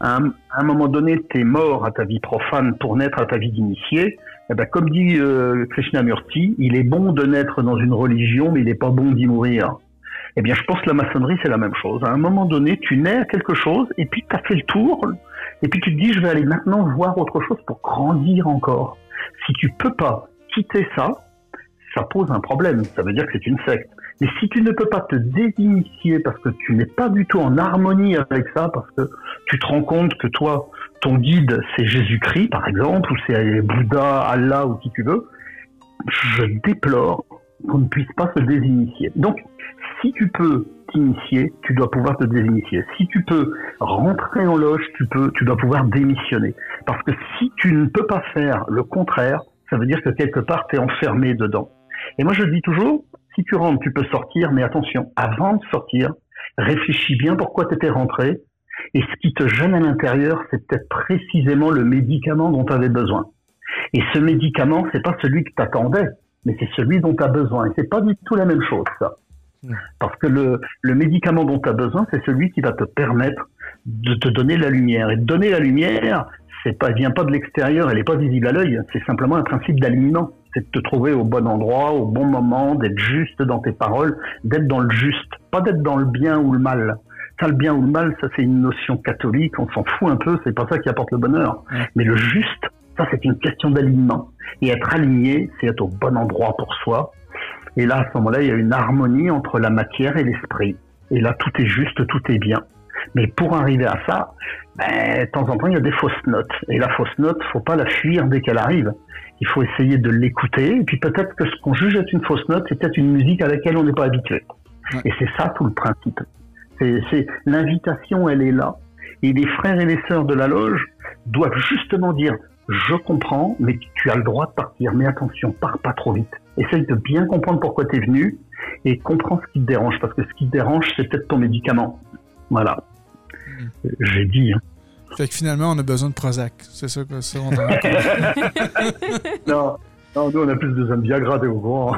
À, un, moment donné, tu es mort à ta vie profane pour naître à ta vie d'initié. Eh ben, comme dit euh, Krishnamurti, il est bon de naître dans une religion, mais il n'est pas bon d'y mourir. Eh bien, je pense que la maçonnerie, c'est la même chose. À un moment donné, tu nais à quelque chose, et puis tu as fait le tour, et puis tu te dis, je vais aller maintenant voir autre chose pour grandir encore. Si tu peux pas quitter ça, ça pose un problème. Ça veut dire que c'est une secte. Mais si tu ne peux pas te désinitier parce que tu n'es pas du tout en harmonie avec ça, parce que tu te rends compte que toi, ton guide, c'est Jésus-Christ, par exemple, ou c'est Bouddha, Allah, ou qui tu veux, je déplore qu'on ne puisse pas se désinitier. Donc, si tu peux t'initier, tu dois pouvoir te désinitier. Si tu peux rentrer en loge, tu peux, tu dois pouvoir démissionner. Parce que si tu ne peux pas faire le contraire, ça veut dire que quelque part, tu es enfermé dedans. Et moi, je dis toujours, si tu rentres, tu peux sortir, mais attention, avant de sortir, réfléchis bien pourquoi tu étais rentré, et ce qui te gêne à l'intérieur, c'est peut-être précisément le médicament dont tu avais besoin. Et ce médicament, c'est pas celui que tu attendais, mais c'est celui dont tu as besoin. Et c'est pas du tout la même chose, ça. Hmm. Parce que le, le médicament dont tu as besoin, c'est celui qui va te permettre de te donner la lumière. Et de donner la lumière, c'est pas, vient pas de l'extérieur, elle n'est pas visible à l'œil, c'est simplement un principe d'alignement. C'est de te trouver au bon endroit, au bon moment, d'être juste dans tes paroles, d'être dans le juste, pas d'être dans le bien ou le mal. Ça, le bien ou le mal, ça c'est une notion catholique, on s'en fout un peu, c'est pas ça qui apporte le bonheur. Mais le juste, ça c'est une question d'alignement. Et être aligné, c'est être au bon endroit pour soi. Et là, à ce moment-là, il y a une harmonie entre la matière et l'esprit. Et là, tout est juste, tout est bien. Mais pour arriver à ça, ben, de temps en temps, il y a des fausses notes. Et la fausse note, faut pas la fuir dès qu'elle arrive. Il faut essayer de l'écouter. Et puis peut-être que ce qu'on juge être une fausse note, c'est peut-être une musique à laquelle on n'est pas habitué. Et c'est ça tout le principe. C'est l'invitation, elle est là. Et les frères et les sœurs de la loge doivent justement dire je comprends, mais tu as le droit de partir. Mais attention, pars pas trop vite. Essaye de bien comprendre pourquoi tu es venu et comprends ce qui te dérange. Parce que ce qui te dérange, c'est peut-être ton médicament. Voilà. Hmm. J'ai dit. Hein. Fait que finalement, on a besoin de Prozac. C'est ça que ça, on Non. Non, nous, on a plus besoin de Viagra, t'es au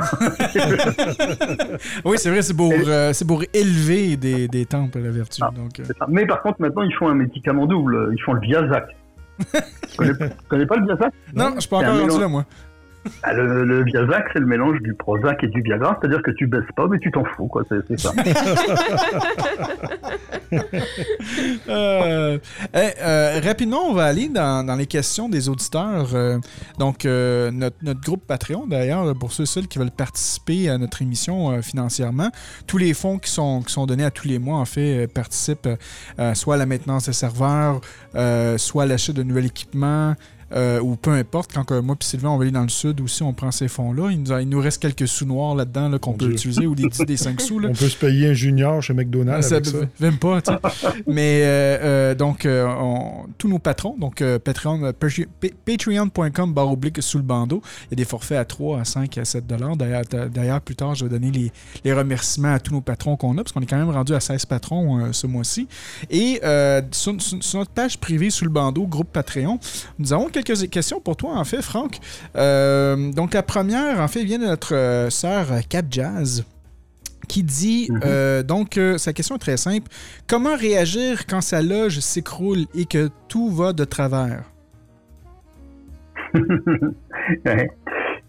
oui, c'est vrai, c'est pour, euh, pour élever des, des temples à la vertu. Ah, donc, euh. Mais par contre, maintenant, ils font un médicament double. Ils font le Viazac. Tu, connais, connais pas le Viazac Non, je suis pas encore rendu là, moi. Bah, le, le c'est le mélange du Prozac et du Viagra, c'est-à-dire que tu baisses pas, mais tu t'en fous, quoi. C'est ça. Euh, eh, euh, rapidement, on va aller dans, les questions des auditeurs. Euh, donc, notre, groupe Patreon, d'ailleurs, pour ceux et qui veulent participer à notre émission financièrement, tous les fonds qui sont, qui sont donnés à tous les mois, en fait, participent soit à la maintenance des serveurs, soit à l'achat de nouvel équipement, euh, ou peu importe, quand moi et Sylvain, on va aller dans le sud aussi, on prend ces fonds-là. Il, il, nous reste quelques sous noirs là-dedans qu'on peut utiliser, ou des 10, des 5 sous. Là. On peut se payer un junior chez McDonald's. Ça, Même pas, tu sais. Mais euh, euh, donc, tous nos patrons, donc Patreon, patreon.com barre oblique sous le bandeau. Il y a des forfaits à 3, à 5, à 7 dollars. D'ailleurs, plus tard, je vais donner les, les remerciements à tous nos patrons qu'on a, parce qu'on est quand même rendu à 16 patrons ce mois-ci. Et sur, sur, notre page privée sous le bandeau, groupe Patreon, nous avons quelques quelques questions pour toi, en fait, Franck. Euh, donc, la première, en fait, vient de notre euh, sœur Cat Jazz qui dit, mhm. euh, donc, sa question est très simple. Comment réagir quand sa loge s'écroule et que tout va de travers?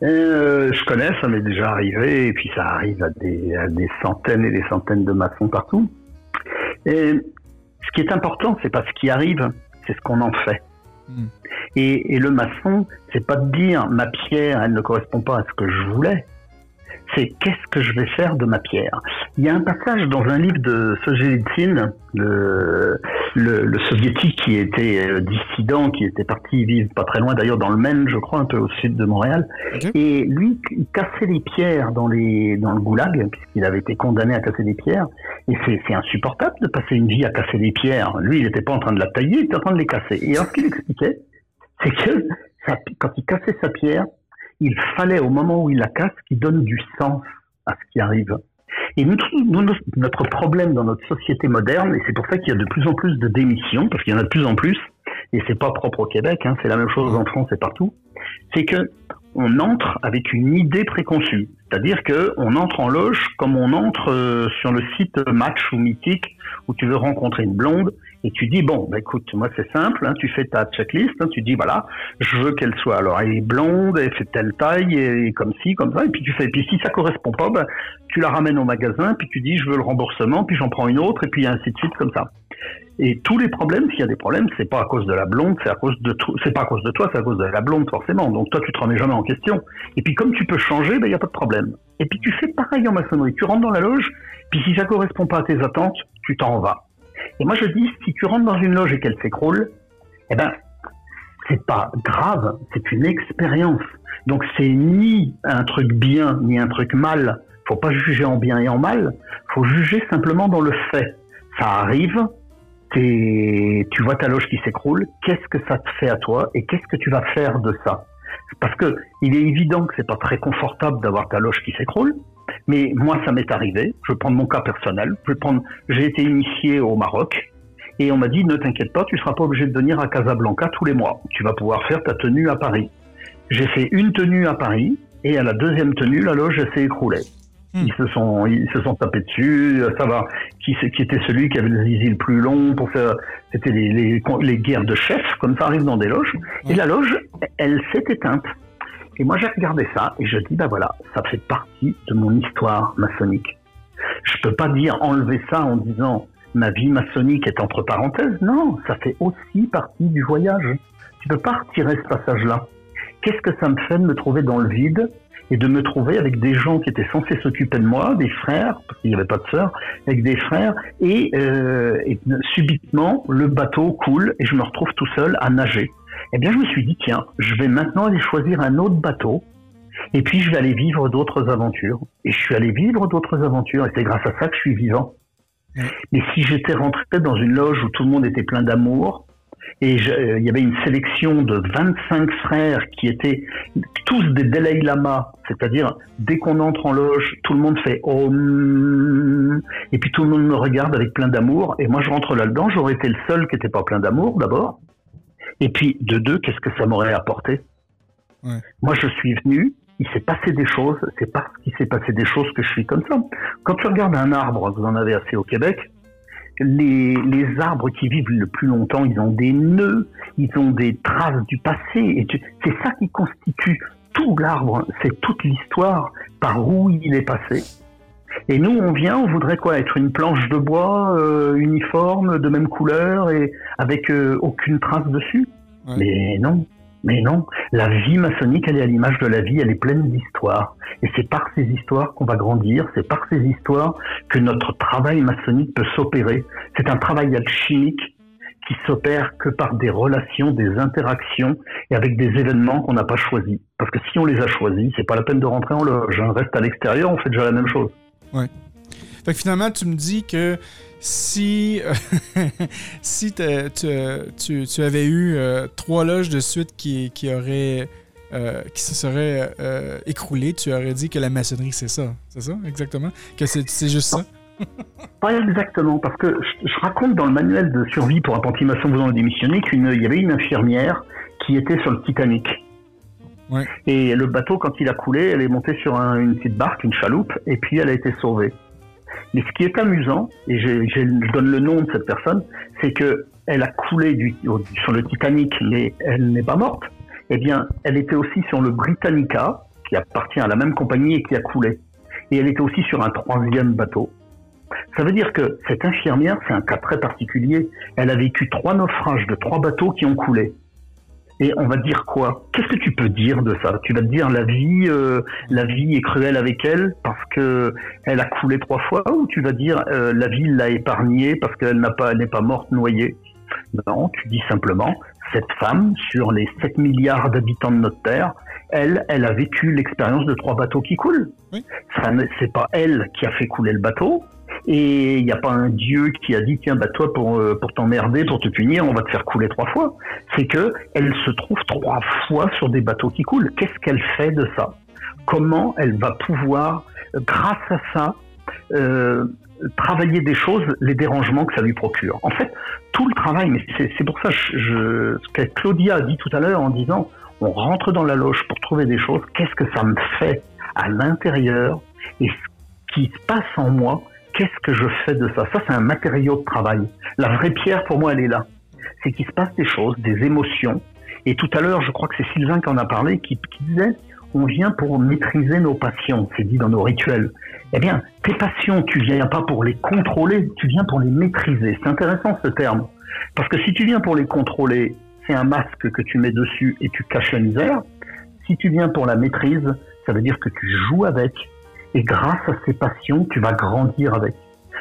je connais, ça m'est déjà arrivé, et puis ça arrive à des, à des, centaines et des centaines de maçons partout. Et ce qui est important, c'est pas ce qui arrive, c'est ce qu'on en fait. Et, et, le maçon, c'est pas de dire ma pierre, elle ne correspond pas à ce que je voulais. C'est qu'est-ce que je vais faire de ma pierre. Il y a un passage dans un livre de Solzhenitsyn, le, le, le, soviétique qui était euh, dissident, qui était parti vivre pas très loin, d'ailleurs dans le Maine, je crois, un peu au sud de Montréal. Et lui, il cassait les pierres dans, les, dans le goulag, puisqu'il avait été condamné à casser des pierres. Et c'est insupportable de passer une vie à casser des pierres. Lui, il n'était pas en train de la tailler, il était en train de les casser. Et alors, ce qu'il expliquait, c'est que quand il cassait sa pierre, il fallait, au moment où il la casse, qu'il donne du sens à ce qui arrive. Et notre problème dans notre société moderne, et c'est pour ça qu'il y a de plus en plus de démissions, parce qu'il y en a de plus en plus, et c'est pas propre au Québec, hein, c'est la même chose en France et partout, c'est que on entre avec une idée préconçue. C'est-à-dire que on entre en loge comme on entre euh, sur le site match ou mythique où tu veux rencontrer une blonde et tu dis bon bah écoute moi c'est simple hein, tu fais ta checklist hein, tu dis voilà je veux qu'elle soit alors elle est blonde elle fait telle taille et, comme ci comme ça et puis tu fais et puis si ça correspond pas bah, tu la ramènes au magasin puis tu dis je veux le remboursement puis j'en prends une autre et puis ainsi de suite comme ça. Et tous les problèmes s'il y a des problèmes c'est pas à cause de la blonde c'est à cause de c'est pas à cause de toi c'est à cause de la blonde forcément. Donc toi tu te remets jamais en question. Et puis comme tu peux changer il ben, n'y a pas de problème. Et puis tu fais pareil en maçonnerie. Tu rentres dans la loge puis si ça correspond pas à tes attentes tu t'en vas et moi je dis, si tu rentres dans une loge et qu'elle s'écroule, eh ben, c'est pas grave, c'est une expérience. Donc c'est ni un truc bien ni un truc mal. Faut pas juger en bien et en mal. Faut juger simplement dans le fait. Ça arrive, tu vois ta loge qui s'écroule. Qu'est-ce que ça te fait à toi et qu'est-ce que tu vas faire de ça? Parce que il est évident que c'est pas très confortable d'avoir ta loge qui s'écroule. Mais moi, ça m'est arrivé. Je vais prendre mon cas personnel. Je vais prendre. J'ai été initié au Maroc et on m'a dit ne t'inquiète pas, tu seras pas obligé de venir à Casablanca tous les mois. Tu vas pouvoir faire ta tenue à Paris. J'ai fait une tenue à Paris et à la deuxième tenue, la loge s'est écroulée. Hmm. Ils se sont, ils se sont tapés dessus. Ça va. Qui, qui était celui qui avait le zizi le plus long pour faire. C'était les, les, les, guerres de chefs, comme ça arrive dans des loges. Et la loge, elle s'est éteinte. Et moi, j'ai regardé ça et je dis, ben voilà, ça fait partie de mon histoire maçonnique. Je peux pas dire enlever ça en disant ma vie maçonnique est entre parenthèses. Non, ça fait aussi partie du voyage. Tu peux pas retirer ce passage-là. Qu'est-ce que ça me fait de me trouver dans le vide et de me trouver avec des gens qui étaient censés s'occuper de moi, des frères, parce qu'il n'y avait pas de sœurs, avec des frères, et, euh, et subitement le bateau coule et je me retrouve tout seul à nager. Eh bien, je me suis dit, tiens, je vais maintenant aller choisir un autre bateau et puis je vais aller vivre d'autres aventures. Et je suis allé vivre d'autres aventures et c'est grâce à ça que je suis vivant. Mais si j'étais rentré dans une loge où tout le monde était plein d'amour, et euh, il y avait une sélection de 25 frères qui étaient tous des Dalai Lama, c'est-à-dire dès qu'on entre en loge, tout le monde fait Om, et puis tout le monde me regarde avec plein d'amour, et moi je rentre là-dedans, j'aurais été le seul qui n'était pas plein d'amour d'abord, et puis de deux, qu'est-ce que ça m'aurait apporté? Moi je suis venu, il s'est passé des choses, c'est parce qu'il s'est passé des choses que je suis comme ça. Quand tu regardes un arbre, vous en avez assez au Québec, les, les arbres qui vivent le plus longtemps, ils ont des nœuds, ils ont des traces du passé, et c'est ça qui constitue tout l'arbre, c'est toute l'histoire par où il est passé. Et nous, on vient, on voudrait quoi Être une planche de bois euh, uniforme, de même couleur et avec euh, aucune trace dessus Mais non, mais non, la vie maçonnique, elle est à l'image de la vie, elle est pleine d'histoires. Et c'est par ces histoires qu'on va grandir, c'est par ces histoires que notre travail maçonnique peut s'opérer. C'est un travail alchimique qui s'opère que par des relations, des interactions et avec des événements qu'on n'a pas choisis. Parce que si on les a choisis, c'est pas la peine de rentrer en loge. On reste à l'extérieur, on fait déjà la même chose. Ouais. Fait que finalement, tu me dis que si, si tu, tu, avais eu euh, trois loges de suite qui, qui auraient euh, qui se seraient euh, écroulées, tu aurais dit que la maçonnerie, c'est ça. C'est ça, exactement? Que c'est juste ça? Pas exactement, parce que je, raconte dans le manuel de survie pour apprenti maçon voulant démissionner qu'il y avait une infirmière qui était sur le Titanic. Et le bateau, quand il a coulé, elle est montée sur une petite barque, une chaloupe, et puis elle a été sauvée. Mais ce qui est amusant, et je, donne le nom de cette personne, c'est que elle a coulé sur le Titanic, mais elle n'est pas morte. Eh bien, elle était aussi sur le Britannica, qui appartient à la même compagnie et qui a coulé. Et elle était aussi sur un troisième bateau. Ça veut dire que cette infirmière, c'est un cas très particulier. Elle a vécu trois naufrages de trois bateaux qui ont coulé. Et on va dire quoi? Qu'est-ce que tu peux dire de ça? Tu vas te dire la vie, euh, la vie est cruelle avec elle parce que elle a coulé trois fois, ou tu vas dire euh, la vie l'a épargnée parce qu'elle n'a pas, n'est pas morte noyée? Non, tu dis simplement cette femme sur les 7 milliards d'habitants de notre terre, elle, elle a vécu l'expérience de trois bateaux qui coulent. Oui. Ça, c'est pas elle qui a fait couler le bateau, et il n'y a pas un dieu qui a dit tiens bah toi pour euh, pour t'emmerder pour te punir on va te faire couler trois fois. C'est que elle se trouve trois fois sur des bateaux qui coulent. Qu'est-ce qu'elle fait de ça? Comment elle va pouvoir grâce à ça euh, travailler des choses les dérangements que ça lui procure? En fait tout le travail mais c'est pour ça je, ce que Claudia a dit tout à l'heure en disant on rentre dans la loge pour trouver des choses. Qu'est-ce que ça me fait à l'intérieur? Et ce qui se passe en moi qu'est-ce que je fais de ça? Ça, c'est un matériau de travail. La vraie pierre, pour moi, elle est là. C'est qu'il se passe des choses, des émotions. Et tout à l'heure, je crois que c'est Sylvain qui en a parlé, qui, disait, on vient pour maîtriser nos passions, c'est dit dans nos rituels. Eh bien, tes passions, tu viens pas pour les contrôler, tu viens pour les maîtriser. C'est intéressant ce terme. Parce que si tu viens pour les contrôler, c'est un masque que tu mets dessus et tu caches la misère. Si tu viens pour la maîtrise, ça veut dire que tu joues avec, et grâce à ces passions, tu vas grandir avec.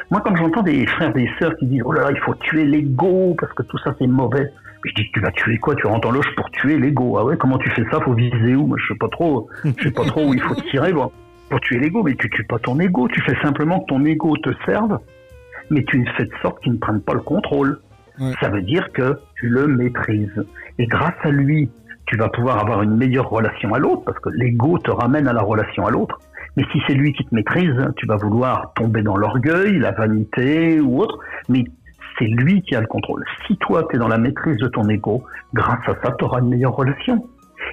Moi, quand j'entends des frères et des sœurs qui disent Oh là là, il faut tuer l'ego parce que tout ça c'est mauvais, je dis Tu vas tuer quoi? Tu rentres en loge pour tuer l'ego. Ah ouais, comment tu fais ça? Faut viser où? Moi, je sais pas trop. Je sais pas trop où il faut tirer bon, pour tuer l'ego. Mais tu tues pas ton ego. Tu fais simplement que ton ego te serve, mais tu fais de sorte qu'il ne prenne pas le contrôle. Ça veut dire que tu le maîtrises. Et grâce à lui, tu vas pouvoir avoir une meilleure relation à l'autre parce que l'ego te ramène à la relation à l'autre. Mais si c'est lui qui te maîtrise, tu vas vouloir tomber dans l'orgueil, la vanité ou autre, mais c'est lui qui a le contrôle. Si toi, tu es dans la maîtrise de ton ego, grâce à ça, tu auras une meilleure relation.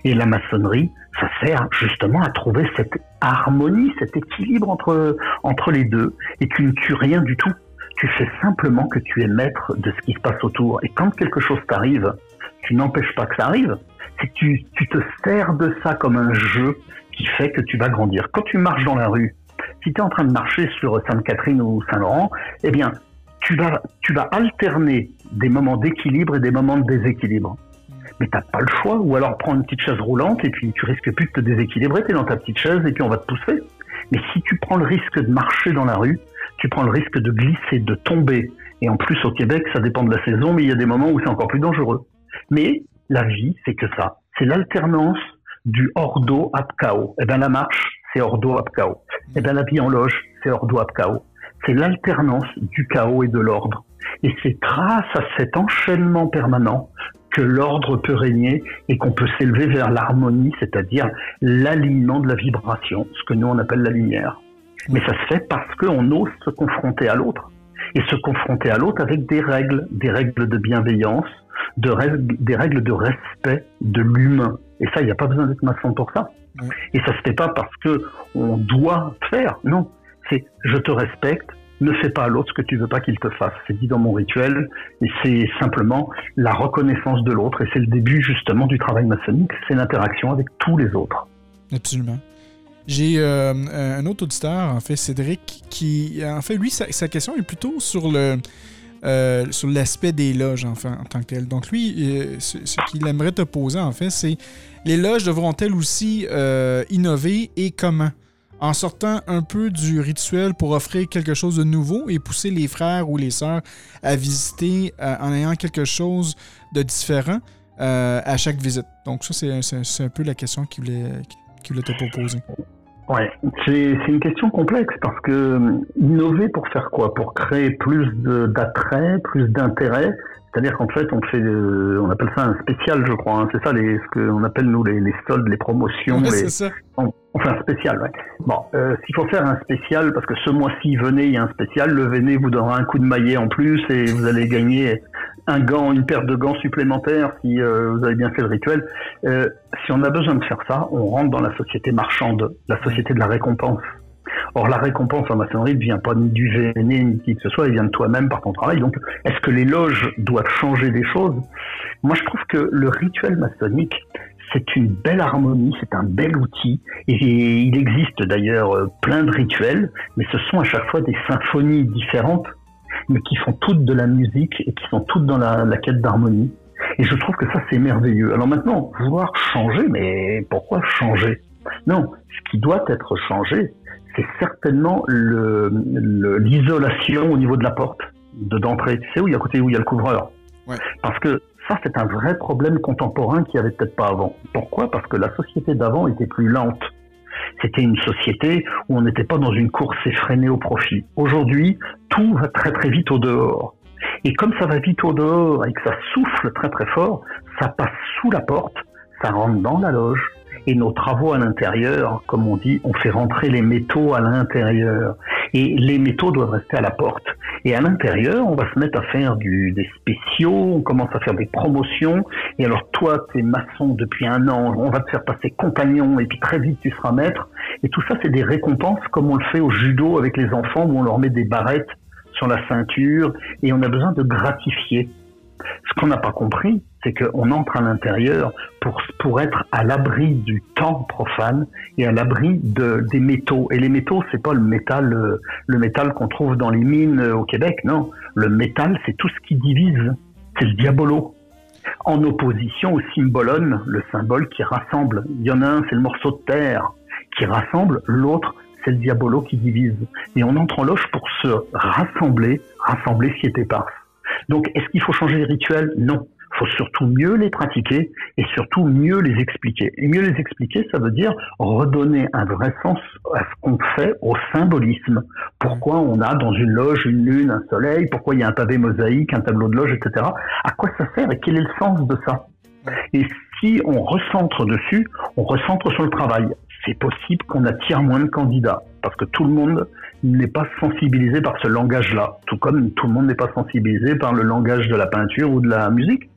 Et la maçonnerie, ça sert justement à trouver cette harmonie, cet équilibre entre, entre les deux, et tu ne tues rien du tout. Tu fais simplement que tu es maître de ce qui se passe autour. Et quand quelque chose t'arrive, tu n'empêches pas que ça arrive. que tu, tu te sers de ça comme un jeu qui fait que tu vas grandir. Quand tu marches dans la rue, si tu es en train de marcher sur Sainte-Catherine ou Saint-Laurent, eh bien, tu vas, tu vas alterner des moments d'équilibre et des moments de déséquilibre. Mais t'as pas le choix, ou alors prends une petite chaise roulante et puis tu risques plus de te déséquilibrer, t'es dans ta petite chaise et puis on va te pousser. Mais si tu prends le risque de marcher dans la rue, tu prends le risque de glisser, de tomber. Et en plus au Québec, ça dépend de la saison, mais il y a des moments où c'est encore plus dangereux. Mais la vie, c'est que ça. C'est l'alternance du ordo chaos. Eh bien la marche, c'est ordo chaos. Eh bien la vie en loge, c'est ordo chaos. C'est l'alternance du chaos et de l'ordre. Et c'est grâce à cet enchaînement permanent que l'ordre peut régner et qu'on peut s'élever vers l'harmonie, c'est-à-dire l'alignement de la vibration, ce que nous on appelle la lumière. Mais ça se fait parce qu'on ose se confronter à l'autre et se confronter à l'autre avec des règles, des règles de bienveillance, des règles de respect de l'humain. Et ça, il n'y a pas besoin d'être maçon pour ça. Et ça se fait pas parce que on doit faire. Non, c'est je te respecte, ne fais pas à l'autre ce que tu veux pas qu'il te fasse. C'est dit dans mon rituel et c'est simplement la reconnaissance de l'autre et c'est le début justement du travail maçonnique, c'est l'interaction avec tous les autres. Absolument. J'ai euh, un autre auditeur, en fait, Cédric, qui, en fait, lui, sa, question est plutôt sur le euh, sur l'aspect des loges en, en, tant que tel. Donc lui, euh, ce, qu'il aimerait te poser, en fait, c'est les loges devront-elles aussi innover et comment? en sortant un peu du rituel pour offrir quelque chose de nouveau et pousser les frères ou les sœurs à visiter euh, en ayant quelque chose de différent euh, à chaque visite. Donc ça, c'est un peu la question qu'il voulait, voulait te. Ouais, c'est une question complexe parce que euh, innover pour faire quoi? Pour créer plus d'attrait, plus d'intérêt? C'est-à-dire qu'en fait, on fait, on appelle ça un spécial, je crois. Hein. C'est ça, les, ce qu'on appelle nous les, soldes, les promotions. c'est ça. On fait un spécial, ouais. Bon, euh, s'il faut faire un spécial, parce que ce mois-ci, venez, il y a un spécial, le venez vous donnera un coup de maillet en plus et vous allez gagner un gant, une paire de gants supplémentaires si euh, vous avez bien fait le rituel. Euh, si on a besoin de faire ça, on rentre dans la société marchande, la société de la récompense. Or, la récompense en maçonnerie ne vient pas ni du véné, ni qui que ce soit, elle vient de toi-même par ton travail. Donc, est-ce que les loges doivent changer des choses? Moi, je trouve que le rituel maçonnique, c'est une belle harmonie, c'est un bel outil. Et il existe d'ailleurs euh, plein de rituels, mais ce sont à chaque fois des symphonies différentes, mais qui font toutes de la musique et qui sont toutes dans la, quête d'harmonie. Et je trouve que ça, c'est merveilleux. Alors maintenant, vouloir changer, mais pourquoi changer? Non, ce qui doit être changé, c'est certainement l'isolation le, au niveau de la porte de d'entrée. Tu sais où il y a côté où il y a le couvreur? Parce que ça, c'est un vrai problème contemporain qui avait peut-être pas avant. Pourquoi? Parce que la société d'avant était plus lente. C'était une société où on n'était pas dans une course effrénée au profit. Aujourd'hui, tout va très très vite au dehors. Et comme ça va vite au dehors et que ça souffle très très fort, ça passe sous la porte, ça rentre dans la loge, et nos travaux à l'intérieur, comme on dit, on fait rentrer les métaux à l'intérieur. Et les métaux doivent rester à la porte. Et à l'intérieur, on va se mettre à faire du, des spéciaux, on commence à faire des promotions. Et alors toi, tu es maçon depuis un an, on va te faire passer compagnon et puis très vite tu seras maître. Et tout ça, c'est des récompenses comme on le fait au judo avec les enfants où on leur met des barrettes sur la ceinture et on a besoin de gratifier. Ce qu'on n'a pas compris, c'est qu'on entre à l'intérieur pour, pour être à l'abri du temps profane et à l'abri de, des métaux. Et les métaux, c'est pas le métal, euh, le métal qu'on trouve dans les mines euh, au Québec, non. Le métal, c'est tout ce qui divise. C'est le diabolo. En opposition au symbolone, le symbole qui rassemble. Il y en a un, c'est le morceau de terre qui rassemble, l'autre, c'est le diabolo qui divise. Et on entre en loge pour se rassembler, rassembler ce qui est éparse. Donc, est-ce qu'il faut changer les rituels? Non. Il faut surtout mieux les pratiquer et surtout mieux les expliquer. Et mieux les expliquer, ça veut dire redonner un vrai sens à ce qu'on fait au symbolisme. Pourquoi on a dans une loge une lune, un soleil, pourquoi il y a un pavé mosaïque, un tableau de loge, etc. À quoi ça sert et quel est le sens de ça? Et si on recentre dessus, on recentre sur le travail. C'est possible qu'on attire moins de candidats parce que tout le monde n'est pas sensibilisé par ce langage-là, tout comme tout le monde n'est pas sensibilisé par le langage de la peinture ou de la musique.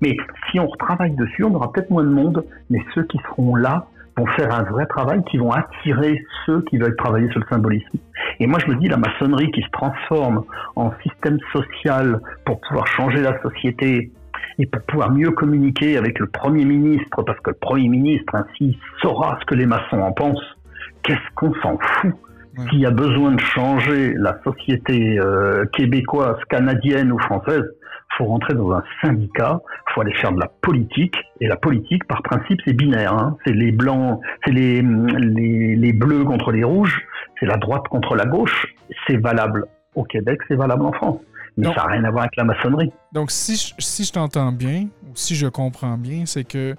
Mais si on retravaille dessus, on aura peut-être moins de monde, mais ceux qui seront là vont faire un vrai travail qui vont attirer ceux qui veulent travailler sur le symbolisme. Et moi, je me dis, la maçonnerie qui se transforme en système social pour pouvoir changer la société et pour pouvoir mieux communiquer avec le Premier ministre, parce que le Premier ministre ainsi saura ce que les maçons en pensent, qu'est-ce qu'on s'en fout? S'il y a besoin de changer la société euh, québécoise, canadienne ou française, faut rentrer dans un syndicat, faut aller faire de la politique, et la politique, par principe, c'est binaire. Hein. C'est les blancs, c'est les, les, les bleus contre les rouges, c'est la droite contre la gauche. C'est valable au Québec, c'est valable en France. Mais Donc- ça n'a rien à voir avec la maçonnerie. Donc, si je, si je t'entends bien, ou si je comprends bien, c'est que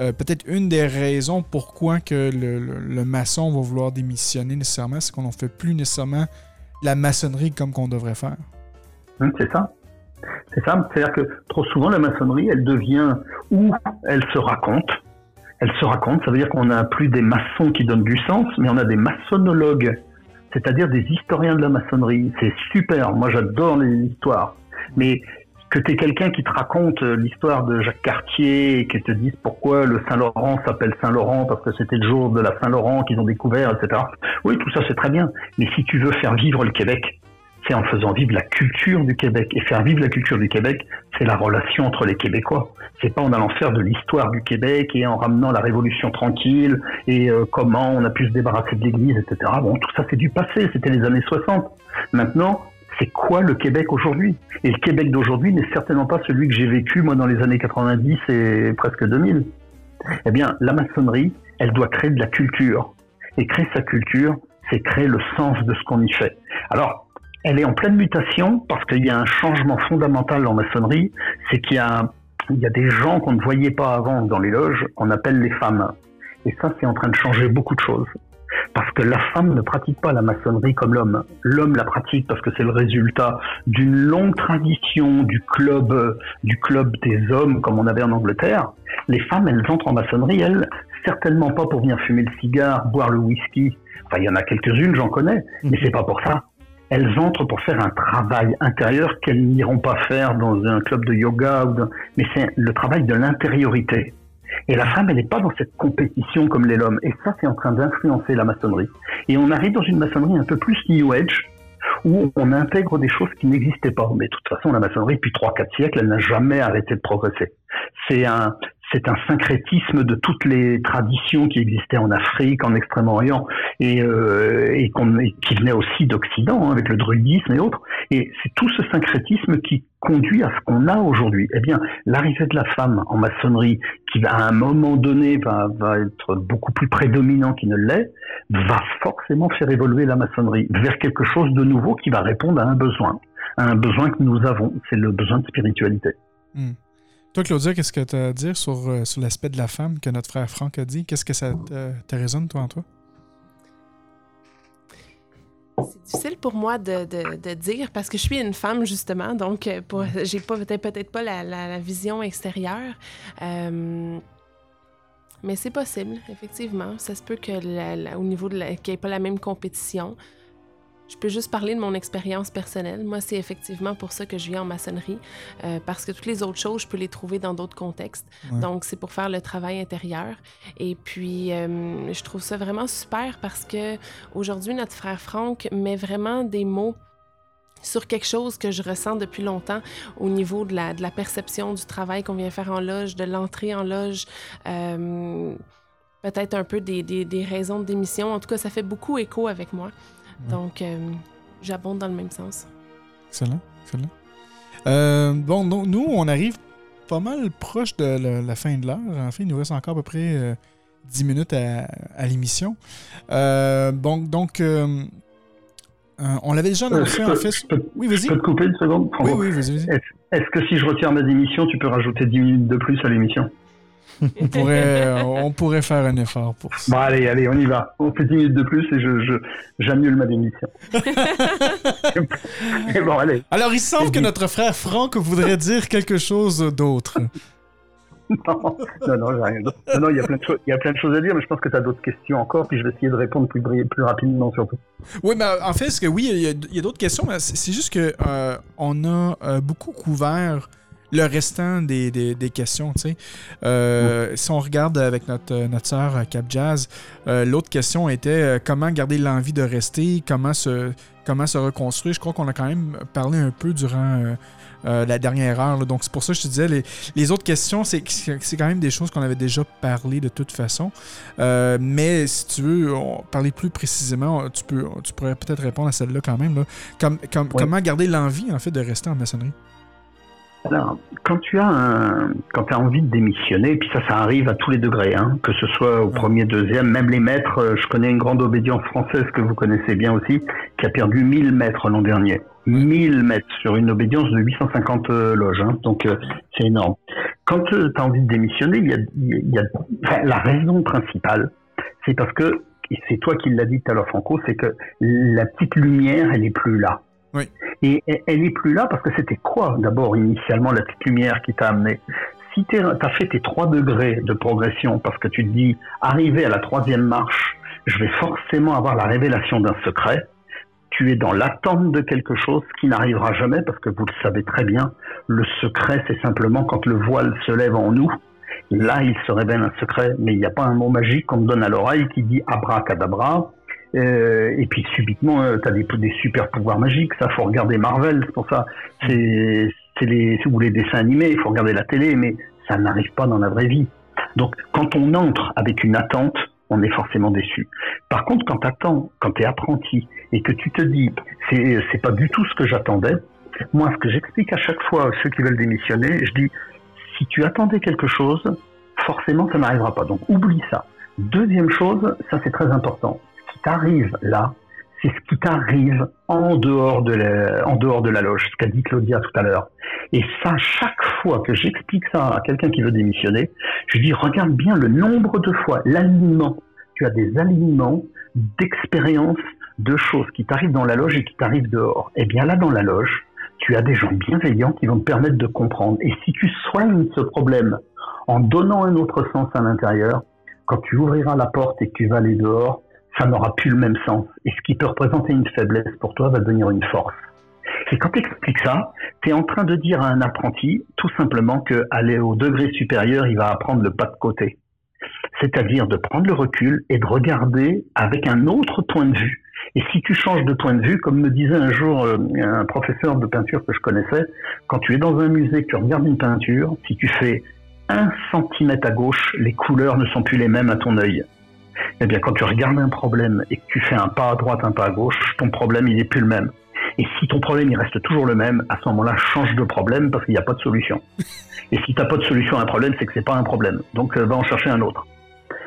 euh, peut-être une des raisons pourquoi que le, maçon va vouloir démissionner nécessairement, c'est qu'on ne fait plus nécessairement la maçonnerie comme qu'on devrait faire. Hum, c'est ça. C'est ça. C'est-à-dire que trop souvent, la maçonnerie, elle devient où elle se raconte. Elle se raconte, ça veut dire qu'on n'a plus des maçons qui donnent du sens, mais on a des maçonnologues, c'est-à-dire des historiens de la maçonnerie. C'est super. Moi, j'adore les histoires. Mais que tu quelqu'un qui te raconte euh, l'histoire de Jacques Cartier et qui te dise pourquoi le Saint-Laurent s'appelle Saint-Laurent parce que c'était le jour de la Saint-Laurent qu'ils ont découvert, etc. Oui, tout ça c'est très bien. Mais si tu veux faire vivre le Québec, c'est en faisant vivre la culture du Québec. Et faire vivre la culture du Québec, c'est la relation entre les Québécois. C'est pas en allant faire de l'histoire du Québec et en ramenant la Révolution tranquille et euh, comment on a pu se débarrasser de l'Église, etc. Bon, tout ça c'est du passé, c'était les années 60. Maintenant, c'est quoi le Québec aujourd'hui? Et le Québec d'aujourd'hui n'est certainement pas celui que j'ai vécu moi dans les années 90 et presque 2000. Eh bien, la maçonnerie, elle doit créer de la culture. Et créer sa culture, c'est créer le sens de ce qu'on y fait. Alors, elle est en pleine mutation parce qu'il y a un changement fondamental en maçonnerie, c'est qu'il y a, des gens qu'on ne voyait pas avant dans les loges, qu'on appelle les femmes. Et ça, c'est en train de changer beaucoup de choses. Parce que la femme ne pratique pas la maçonnerie comme l'homme. L'homme la pratique parce que c'est le résultat d'une longue tradition du club, du club des hommes comme on avait en Angleterre. Les femmes, elles entrent en maçonnerie, elles, certainement pas pour venir fumer le cigare, boire le whisky. Enfin, il y en a quelques-unes, j'en connais, mais c'est pas pour ça. Elles entrent pour faire un travail intérieur qu'elles n'iront pas faire dans un club de yoga, ou de- mais c'est le travail de l'intériorité. Et la femme, elle n'est pas dans cette compétition comme l'est l'homme. Et ça, c'est en train d'influencer la maçonnerie. Et on arrive dans une maçonnerie un peu plus New Age, où on intègre des choses qui n'existaient pas. Mais de toute façon, la maçonnerie, depuis 3-4 siècles, elle n'a jamais arrêté de progresser. C'est un, c'est un syncrétisme de toutes les traditions qui existaient en Afrique, en Extrême-Orient, et, euh, et, et qui venaient aussi d'Occident, hein, avec le druidisme et autres. Et c'est tout ce syncrétisme qui conduit à ce qu'on a aujourd'hui. Eh bien, l'arrivée de la femme en maçonnerie, qui va, à un moment donné va, va être beaucoup plus prédominant qu'il ne l'est, va forcément faire évoluer la maçonnerie vers quelque chose de nouveau qui va répondre à un besoin, à un besoin que nous avons, c'est le besoin de spiritualité. Hmm. Toi, Claudia, qu'est-ce que tu as à dire sur, euh, sur l'aspect de la femme que notre frère Franck a dit? Qu'est-ce que ça te, te résonne, toi, en toi? C'est difficile pour moi de, de- de dire parce que je suis une femme justement, donc euh, pour- j'ai pas peut-être peut-être pas la, la- la vision extérieure. Euh, mais c'est possible, effectivement. Ça se peut que la- au niveau de qu'il n'y ait pas la même compétition. Je peux juste parler de mon expérience personnelle. Moi, c'est effectivement pour ça que je viens en maçonnerie, euh, parce que toutes les autres choses, je peux les trouver dans d'autres contextes. Ouais. Donc, c'est pour faire le travail intérieur. Et puis, euh, je trouve ça vraiment super parce que aujourd'hui, notre frère Franck met vraiment des mots sur quelque chose que je ressens depuis longtemps au niveau de la, de la perception du travail qu'on vient faire en loge, de l'entrée en loge, euh, peut-être un peu des, des- des raisons de démission. En tout cas, ça fait beaucoup écho avec moi. Donc, euh, j'abonde dans le même sens. Excellent, excellent. Euh, bon, no- nous, on arrive pas mal proche de la, la fin de l'heure. En fait, il nous reste encore à peu près euh, 10 minutes à, à l'émission. Euh, bon, donc, euh, euh, on l'avait déjà annoncé, Euh, en je fait. peux- je peux- Oui, Je vas-y. peux te couper une seconde? Oui, oui, vas-y, vas-y. Est-ce est-ce que si je retire ma démission, tu peux rajouter 10 minutes de plus à l'émission? On pourrait, euh, on pourrait faire un effort pour ça. Bon, allez, allez, on y va. On fait 10 minutes de plus et je, je, j'annule ma démission. bon, allez. Alors, il semble que notre frère Franck voudrait dire quelque chose d'autre. Non, non, non, j'ai rien d'autre. Non, non, il y a plein de choses, il y a plein de choses à dire, mais je pense que tu as d'autres questions encore, puis je vais essayer de répondre plus, plus rapidement surtout. Oui, mais en fait, que oui, il y a, d'autres questions, mais c'est c'est juste que euh, on a euh, beaucoup couvert le restant des, des, questions. Tu sais. Euh, si on regarde avec notre, notre sœur Cap Jazz, euh, l'autre question était euh, comment garder l'envie de rester, comment se, comment se reconstruire? Je crois qu'on a quand même parlé un peu durant la dernière heure. Donc c'est pour ça que je te disais, les, les autres questions, c'est, c'est quand même des choses qu'on avait déjà parlé de toute façon. mais si tu veux parler plus précisément, tu, peux, tu pourrais peut-être répondre à celle-là quand même. Là. Comme, Comment garder l'envie en fait de rester en maçonnerie? Alors, quand tu as un, quand tu as envie de démissionner, et puis ça, ça arrive à tous les degrés, hein, que ce soit au premier, deuxième, même les maîtres. Euh, je connais une grande obédience française que vous connaissez bien aussi, qui a perdu 1000 mètres l'an dernier. 1000 mètres sur une obédience de 850 euh, loges, hein, donc euh, c'est énorme. Quand tu as envie de démissionner, il y a, il y a la raison principale, c'est parce que c'est toi qui l'as dit tout à l'heure, Franco, c'est que la petite lumière, elle est plus là. Et elle n'est plus là parce que c'était quoi d'abord initialement la petite lumière qui t'a amené? Si tu as fait tes trois degrés de progression parce que tu te dis, arrivé à la troisième marche, je vais forcément avoir la révélation d'un secret, tu es dans l'attente de quelque chose qui n'arrivera jamais parce que vous le savez très bien, le secret c'est simplement quand le voile se lève en nous, là il se révèle un secret, mais il n'y a pas un mot magique qu'on te donne à l'oreille qui dit abracadabra, euh, et puis subitement, euh, tu as des, super pouvoirs magiques. Ça, faut regarder Marvel, c'est pour ça. C'est les ou les dessins animés. Il faut regarder la télé, mais ça n'arrive pas dans la vraie vie. Donc, quand on entre avec une attente, on est forcément déçu. Par contre, quand t'attends, quand tu es apprenti et que tu te dis, c'est c'est pas du tout ce que j'attendais. Moi, ce que j'explique à chaque fois à ceux qui veulent démissionner, je dis, si tu attendais quelque chose, forcément, ça n'arrivera pas. Donc, oublie ça. Deuxième chose, ça c'est très important t'arrive là, c'est ce qui t'arrive en dehors de la, en dehors de la loge, ce qu'a dit Claudia tout à l'heure. Et ça, chaque fois que j'explique ça à quelqu'un qui veut démissionner, je dis regarde bien le nombre de fois, l'alignement. Tu as des alignements d'expériences, de choses qui t'arrivent dans la loge et qui t'arrivent dehors. Et eh bien là, dans la loge, tu as des gens bienveillants qui vont te permettre de comprendre. Et si tu soignes ce problème en donnant un autre sens à l'intérieur, quand tu ouvriras la porte et que tu vas aller dehors, ça n'aura plus le même sens. Et ce qui peut représenter une faiblesse pour toi va devenir une force. Et quand tu expliques ça, tu es en train de dire à un apprenti tout simplement que aller au degré supérieur, il va apprendre le pas de côté. C'est-à-dire de prendre le recul et de regarder avec un autre point de vue. Et si tu changes de point de vue, comme me disait un jour euh, un professeur de peinture que je connaissais, quand tu es dans un musée, que tu regardes une peinture, si tu fais un centimètre à gauche, les couleurs ne sont plus les mêmes à ton œil eh bien, quand tu regardes un problème et que tu fais un pas à droite, un pas à gauche, ton problème, il n'est plus le même. Et si ton problème, il reste toujours le même, à ce moment-là, change de problème parce qu'il n'y a pas de solution. Et si tu n'as pas de solution à un problème, c'est que c'est pas un problème. Donc, euh, va en chercher un autre.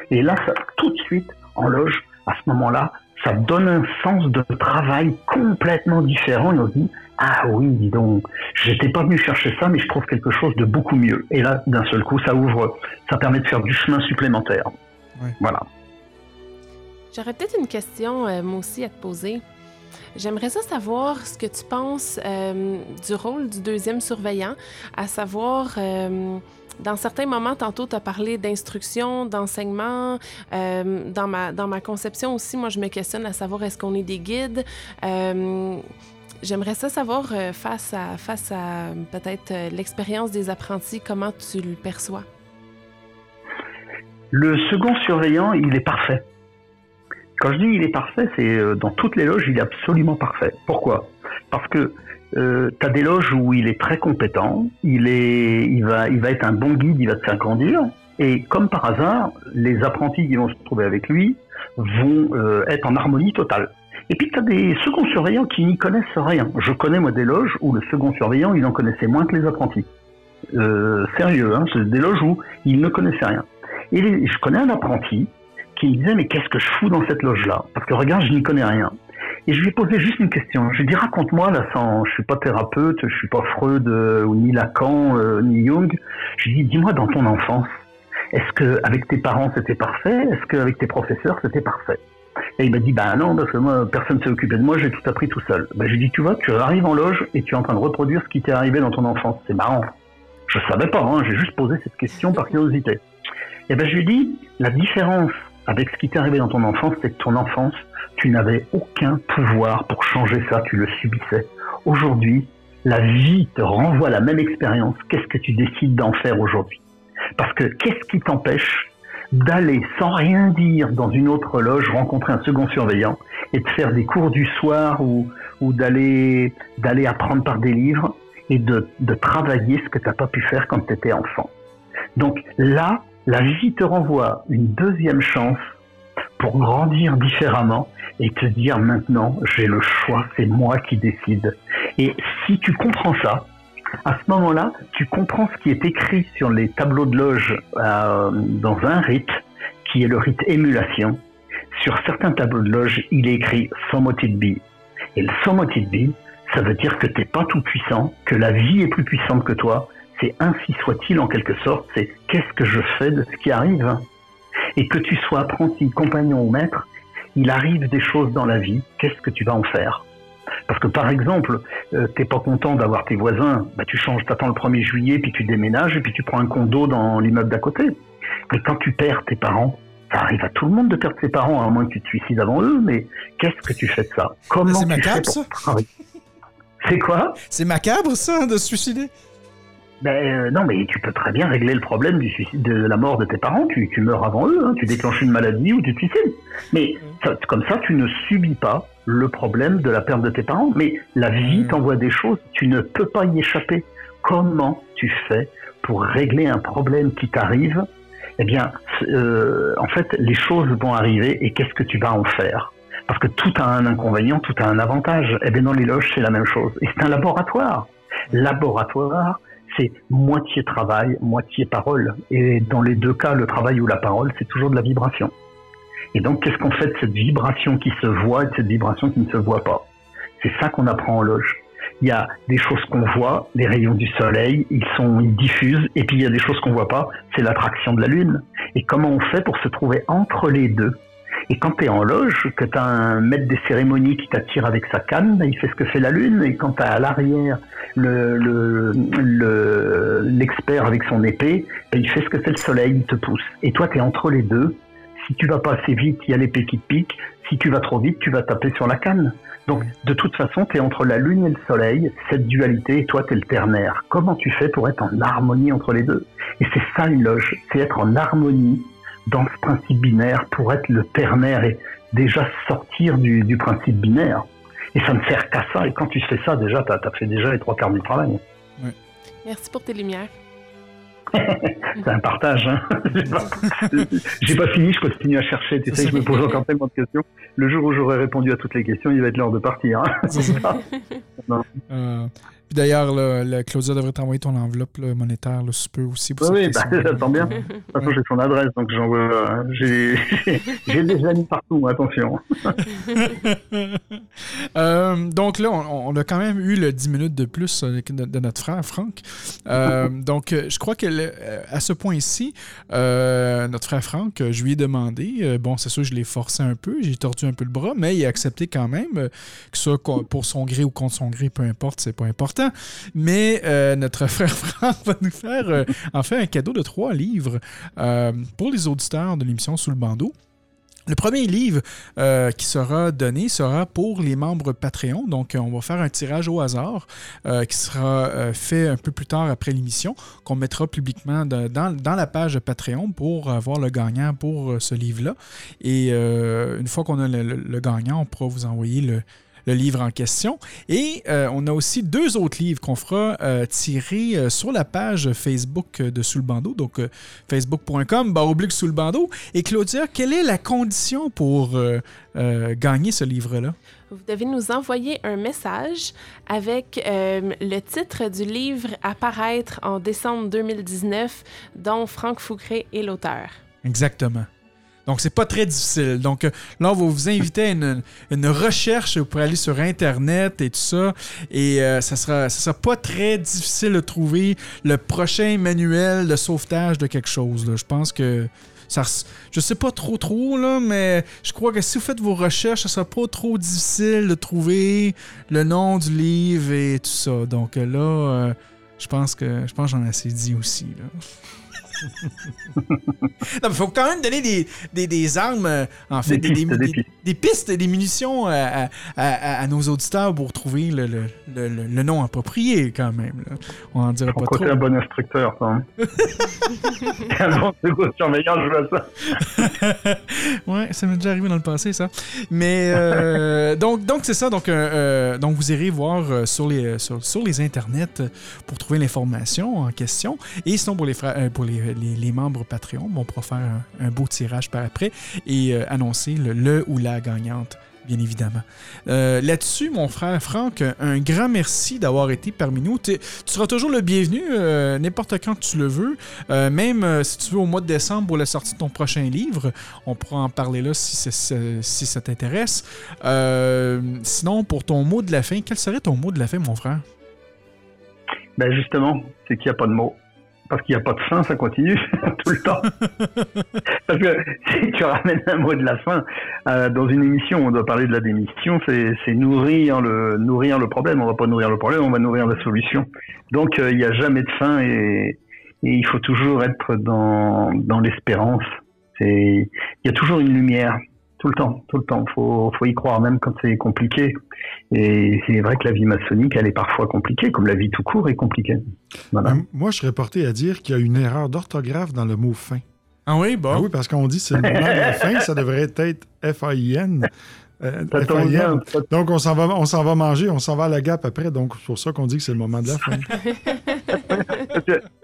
Et là, ça, tout de suite, en loge, à ce moment-là, ça donne un sens de travail complètement différent. Et on se dit, ah oui, dis donc, j'étais pas venu chercher ça, mais je trouve quelque chose de beaucoup mieux. Et là, d'un seul coup, ça ouvre, ça permet de faire du chemin supplémentaire. Voilà. J'aurais peut-être une question, euh, moi aussi, à te poser. J'aimerais ça savoir ce que tu penses euh, du rôle du deuxième surveillant, à savoir, euh, dans certains moments, tantôt, tu as parlé d'instruction, d'enseignement. dans, ma, dans ma conception aussi, moi, je me questionne à savoir est-ce qu'on est des guides. J'aimerais ça savoir, face à, face à peut-être l'expérience des apprentis, comment tu le perçois? Le second surveillant, il est parfait. Quand je dis il est parfait, c'est euh, dans toutes les loges, il est absolument parfait. Pourquoi? Parce que euh, tu as des loges où il est très compétent, il, est, il, va, il va être un bon guide, il va te faire grandir. Et comme par hasard, les apprentis qui vont se trouver avec lui vont euh, être en harmonie totale. Et puis tu as des seconds surveillants qui n'y connaissent rien. Je connais moi des loges où le second surveillant, il en connaissait moins que les apprentis. Euh, sérieux, hein, c'est des loges où il ne connaissait rien. Et je connais un apprenti qui me disait mais qu'est-ce que je fous dans cette loge-là? Parce que regarde, je n'y connais rien. Et je lui ai posé juste une question. Je lui ai dit raconte-moi là, sans, je suis pas thérapeute, je suis pas Freud euh, ni Lacan euh, ni Jung. Je lui ai dit dis-moi dans ton enfance, est-ce que avec tes parents c'était parfait? Est-ce qu'avec tes professeurs c'était parfait? Et il m'a dit bah non parce que moi personne s'est occupé de moi, j'ai tout appris tout seul. Ben, je lui ai dit tu vois, tu arrives en loge et tu es en train de reproduire ce qui t'est arrivé dans ton enfance. C'est marrant. Je savais pas, hein, j'ai juste posé cette question par curiosité. Et ben je lui ai dit la différence avec ce qui t'est arrivé dans ton enfance, c'est que ton enfance, tu n'avais aucun pouvoir pour changer ça, tu le subissais. Aujourd'hui, la vie te renvoie la même expérience, qu'est-ce que tu décides d'en faire aujourd'hui? Parce que qu'est-ce qui t'empêche d'aller sans rien dire dans une autre loge rencontrer un second surveillant et de faire des cours du soir ou, d'aller d'aller apprendre par des livres et de, de travailler ce que tu n'as pas pu faire quand tu étais enfant? Donc là, la vie te renvoie une deuxième chance pour grandir différemment et te dire maintenant j'ai le choix, c'est moi qui décide. Et si tu comprends ça, à ce moment-là, tu comprends ce qui est écrit sur les tableaux de loge euh, dans un rite, qui est le rite émulation. Sur certains tableaux de loge, il est écrit Somotit Be. Et le Somotit Be, ça veut dire que tu n'es pas tout puissant, que la vie est plus puissante que toi. C'est ainsi soit-il en quelque sorte, c'est qu'est-ce que je fais de ce qui arrive. Et que tu sois apprenti, compagnon ou maître, il arrive des choses dans la vie, qu'est-ce que tu vas en faire? Parce que par exemple, euh, t'es pas content d'avoir tes voisins, bah tu changes, t'attends le 1er juillet, puis tu déménages, et puis tu prends un condo dans l'immeuble d'à côté. Mais quand tu perds tes parents, ça arrive à tout le monde de perdre ses parents, à moins que tu te suicides avant eux, mais qu'est-ce que tu fais de ça? Comment C'est macabre, pour C'est quoi? C'est macabre, ça, de se suicider? Ben euh, non, mais tu peux très bien régler le problème du suicide, de la mort de tes parents. Tu, tu meurs avant eux, hein. tu déclenches une maladie ou tu te suicides. Mais ça- comme ça, tu ne subis pas le problème de la perte de tes parents. Mais la vie Mm. t'envoie des choses, tu ne peux pas y échapper. Comment tu fais pour régler un problème qui t'arrive? Eh bien, euh, en fait, les choses vont arriver et qu'est-ce que tu vas en faire? Parce que tout a un inconvénient, tout a un avantage. Eh bien, dans les loges, c'est la même chose. Et c'est un laboratoire. Laboratoire, c'est moitié travail, moitié parole. Et dans les deux cas, le travail ou la parole, c'est toujours de la vibration. Et donc, qu'est-ce qu'on fait de cette vibration qui se voit et de cette vibration qui ne se voit pas? C'est ça qu'on apprend en loge. Il y a des choses qu'on voit, les rayons du soleil, ils sont, ils diffusent, et puis il y a des choses qu'on voit pas, c'est l'attraction de la lune. Et comment on fait pour se trouver entre les deux? Et quand tu es en loge, que tu as un maître des cérémonies qui t'attire avec sa canne, il fait ce que fait la lune, et quand tu à l'arrière le, le, le- l'expert avec son épée, ben, il fait ce que fait le soleil, il te pousse. Et toi, tu es entre les deux. Si tu vas pas assez vite, il y a l'épée qui te pique. Si tu vas trop vite, tu vas taper sur la canne. Donc, de toute façon, tu es entre la lune et le soleil, cette dualité, et toi, tu es le ternaire. Comment tu fais pour être en harmonie entre les deux? Et c'est ça une loge, c'est être en harmonie dans ce principe binaire pour être le ternaire et déjà sortir du, du principe binaire. Et ça ne sert qu'à ça. Et quand tu fais ça, déjà, tu as, fait déjà les trois quarts du travail. Merci pour tes lumières. C'est un partage. Hein. J'ai pas- fini, je continue à chercher. Tu sais, je me pose encore tellement de questions. Le jour où j'aurai répondu à toutes les questions, il va être l'heure de partir. hein. C'est ça. Euh, puis d'ailleurs, le Claudia devrait t'envoyer ton enveloppe là, monétaire, là, si tu peux aussi. Pour Oui, bah, question. j'attends bien. De toute façon, j'ai son adresse, donc euh, J'ai des amis partout, attention. Euh, donc là, on, on a quand même eu le 10 minutes de plus euh, de, de notre frère Franck. Euh, donc, je crois que le- euh, à ce point-ci, euh, notre frère Franck, je lui ai demandé, bon, c'est sûr, je l'ai forcé un peu, j'ai tordu un peu le bras, mais il a accepté quand même, que ce soit pour son gré ou contre son gré, peu importe, c'est pas important. Mais euh, notre frère Franck va nous faire, euh, en un cadeau de trois livres euh, pour les auditeurs de l'émission Sous le bandeau. Le premier livre qui sera donné sera pour les membres Patreon. Donc, on va faire un tirage au hasard qui sera fait un peu plus tard après l'émission, qu'on mettra publiquement dans, la page Patreon pour avoir le gagnant pour ce livre-là. Et une fois qu'on a le gagnant, on pourra vous envoyer le, le livre en question. Et euh, on a aussi deux autres livres qu'on fera euh, tirer euh, sur la page Facebook de Sous le bandeau, donc facebook.com, barre oblique sous le bandeau. Et Claudia, quelle est la condition pour gagner ce livre-là? Vous devez nous envoyer un message avec le titre du livre à paraître en décembre 2019, dont Franck Foucré est l'auteur. Exactement. Donc, c'est pas très difficile. Donc, euh, là, on va vous inviter à une, recherche pour aller sur Internet et tout ça. Et euh, ça, sera, ça sera pas très difficile de trouver le prochain manuel de sauvetage de quelque chose. Je pense que ça, je sais pas trop trop, là, mais je crois que si vous faites vos recherches, ça sera pas trop difficile de trouver le nom du livre et tout ça. Donc euh, là, euh, je pense que je pense j'en ai assez dit aussi. Là. Il faut quand même donner des, des, des armes, euh, en fait, Des des, pistes, des- munitions à, à- à- à nos auditeurs pour trouver le, le- le- nom approprié, quand même. là. On en dira Ton pas trop. un bon instructeur, toi. hein. Un bon surveillant, je vois ça. ouais, ça m'est déjà arrivé dans le passé, ça. Mais euh, donc, donc c'est ça. Donc, euh, donc, vous irez voir sur, les, sur, sur les internets pour trouver l'information en question. Et sinon, pour les, pour les, les- les membres Patreon, bon, on pourra faire un, beau tirage par après et euh, annoncer le, ou la gagnante. Bien évidemment. Euh, Là-dessus, mon frère Franck, un grand merci d'avoir été parmi nous. Tu seras toujours le bienvenu, euh, n'importe quand tu le veux. Euh, même euh, si tu veux au mois de décembre pour la sortie de ton prochain livre, on pourra en parler là si, ça t'intéresse. Euh, sinon, pour ton mot de la fin, quel serait ton mot de la fin, mon frère? Ben justement, c'est qu'il n'y a pas de mots. Parce qu'il n'y a pas de fin, ça continue tout le temps. Parce que si tu ramènes un mot de la fin euh, dans une émission, on doit parler de la démission, c'est nourrir le nourrir le problème. On va pas nourrir le problème, on va nourrir la solution. Donc euh, il n'y a jamais de fin et, et il faut toujours être dans dans l'espérance. Il y a toujours une lumière tout le temps, tout le temps. Faut faut y croire même quand c'est compliqué. Et c'est vrai que la vie maçonnique, elle est parfois compliquée, comme la vie tout court est compliquée. Voilà. Euh, Moi, je serais porté à dire qu'il y a une erreur d'orthographe dans le mot fin. Ah oui, bon. Ah oui, parce qu'on dit que c'est le moment de la fin, ça devrait être F-A-I-n. euh, bien, Donc, on s'en va, on s'en va manger, on s'en va à la gap après. Donc, c'est pour ça qu'on dit que c'est le moment de la fin.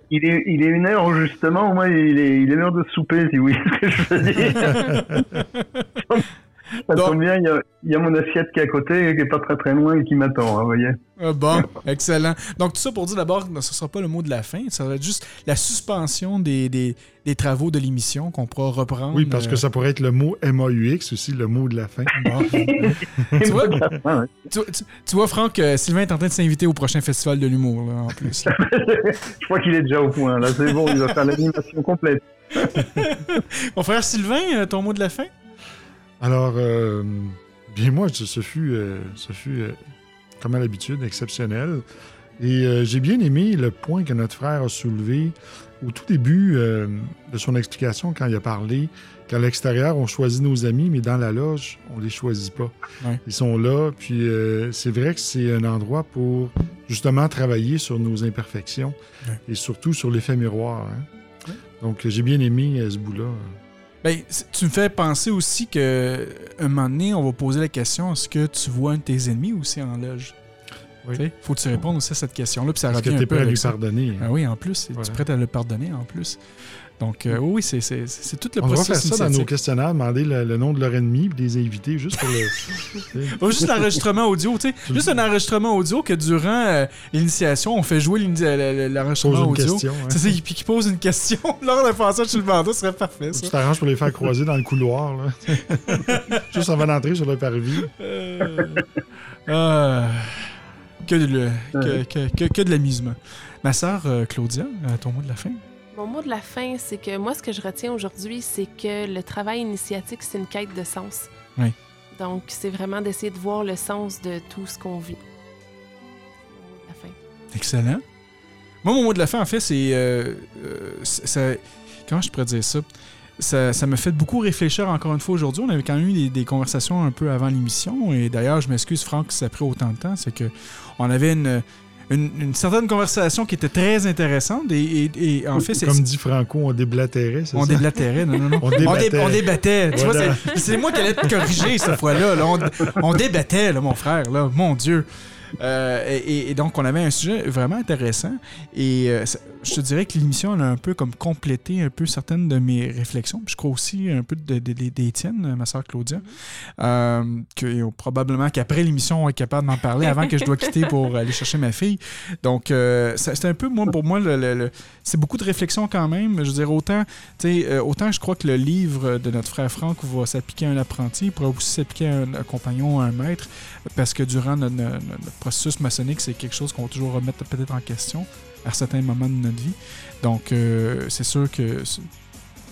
Il est, il est une heure justement, moi il est, il est l'heure de souper, si vous voyez ce que je veux dire. Ça Donc- tombe bien, il y, a, il y a mon assiette qui est à côté, qui est pas très très loin et qui m'attend, hein, voyez. Ah, bon, excellent. Donc, tout ça pour dire d'abord que ce ne sera pas le mot de la fin, ça va être juste la suspension des, des, des travaux de l'émission qu'on pourra reprendre. Oui, parce que euh, ça pourrait être le mot M-A-U-X aussi, le mot de la fin. bon. C'est vois? tu, tu- tu vois, Franck, euh, Sylvain est en train de s'inviter au prochain festival de l'humour, là, en plus. Je crois qu'il est déjà au point, là, c'est bon, il va faire l'animation complète. Mon frère Sylvain, euh, ton mot de la fin? Alors, euh, bien moi, ce, fut, euh, ce fut euh, comme à l'habitude, exceptionnel. Et j'ai bien aimé le point que notre frère a soulevé au tout début de son explication quand il a parlé qu'à l'extérieur, on choisit nos amis, mais dans la loge, on les choisit pas. Ouais. Ils sont là, puis c'est vrai que c'est un endroit pour justement travailler sur nos imperfections Ouais. et surtout sur l'effet miroir. hein. Donc, j'ai bien aimé ce bout-là. Ben, tu me fais penser aussi que un moment donné, on va poser la question est-ce que tu vois un de tes ennemis aussi en loge? Oui. Faut que tu répondes aussi à cette question-là, puis ça Est-ce que tu es prêt à lui ça. pardonner? hein? Ah oui, en plus, tu es prêt à le pardonner en plus. Donc, euh, oui, c'est, tout le On va faire processus ça dans nos questionnaires, demander le, le nom de leur ennemi puis les inviter juste pour le. Oh, juste l'enregistrement audio, tu sais. Juste un enregistrement audio que durant euh, l'initiation, on fait jouer l'enregistrement audio. hein. C'est ça, puis qui pose une question lors d'un passage sur le bandeau, ce serait parfait, Tu ça. t'arranges pour les faire croiser dans le couloir, là. juste avant d'entrer sur le parvis. Euh, euh, que, de, l'amusement. Ma sœur euh, Claudia, euh, ton mot de la fin? Mon mot de la fin, c'est que moi, ce que je retiens aujourd'hui, c'est que le travail initiatique, c'est une quête de sens. Oui. Donc, c'est vraiment d'essayer de voir le sens de tout ce qu'on vit. La fin. Excellent. Moi, mon mot de la fin, en fait, c'est. euh, euh, ça- comment je pourrais dire ça? Ça, ça me fait beaucoup réfléchir encore une fois aujourd'hui. On avait quand même eu des, des conversations un peu avant l'émission. Et d'ailleurs, je m'excuse, Franck, si ça a pris autant de temps. C'est que on avait une, une, une certaine conversation qui était très intéressante. Et, et- et en fait, c'est. Comme dit Franco, on déblatérait, c'est On ça? déblatérait, non, non, non. On On, dé- débattait. on débattait. Tu vois, Voilà. c'est- c'est moi qui allais te corriger cette fois-là. là. On, on débattait, là, mon frère. Là. Mon Dieu. Euh, et, donc, on avait un sujet vraiment intéressant. Et euh, je te dirais que l'émission a un peu comme complété un peu certaines de mes réflexions. Je crois aussi un peu de- de- de- des ma soeur Claudia. Euh, que, probablement qu'après l'émission, on être capable d'en parler avant que je dois quitter pour aller chercher ma fille. Donc, euh, c'est un peu, moi, pour moi, c'est beaucoup de réflexion quand même. Je veux dire, autant, autant je crois que le livre de notre frère Franck va s'appliquer à un apprenti, il pourra aussi s'appliquer à un, compagnon, à un maître, parce que durant notre processus maçonnique, c'est quelque chose qu'on va toujours remettre peut-être en question à certains moments de notre vie. Donc, euh, c'est sûr que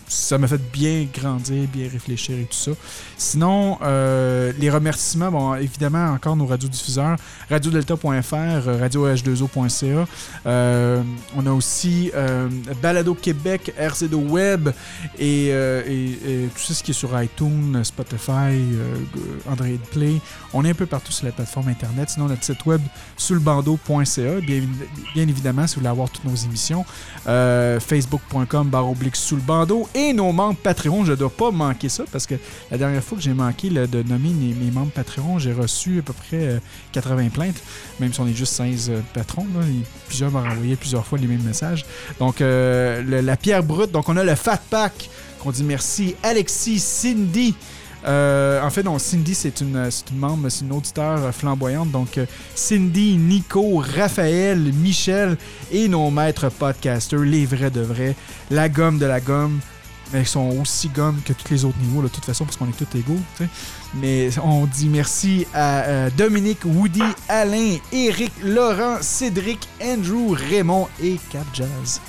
ça m'a fait bien grandir, bien réfléchir et tout ça. Sinon, euh, les remerciements, bon, évidemment, encore nos radiodiffuseurs, radiodelta.fr, radio-h2o.ca. Euh, on a aussi euh, Balado Québec, RCDO Web et, euh, et- tout ce qui est sur iTunes, Spotify, euh, Android Play. On est un peu partout sur la plateforme Internet. Sinon, notre site web, sulbando.ca. Bien, bien évidemment, si vous voulez avoir toutes nos émissions, euh, facebook.com barre oblique sous le bandeau et nos membres Patreon. Je ne dois pas manquer ça parce que la dernière fois que j'ai manqué de nommer mes, membres Patreon, j'ai reçu à peu près euh, 80 plaintes, même si on est juste 16 euh, patrons. plusieurs m'ont renvoyé plusieurs fois les mêmes messages. Donc, euh, la pierre brute. Donc, on a le Fat Pack qu'on dit merci. Alexis, Cindy. Euh, en fait, non, Cindy, c'est une, une membre, c'est une auditeur euh, flamboyante. Donc, euh, Cindy, Nico, Raphaël, Michel et nos maîtres podcasters, les vrais de vrais, la gomme de la gomme. Mais ils sont aussi gommes que tous les autres niveaux, de toute façon, parce qu'on est tous égaux. Mais on dit merci à euh, Dominique, Woody, Alain, Eric, Laurent, Cédric, Andrew, Raymond et Cap Jazz.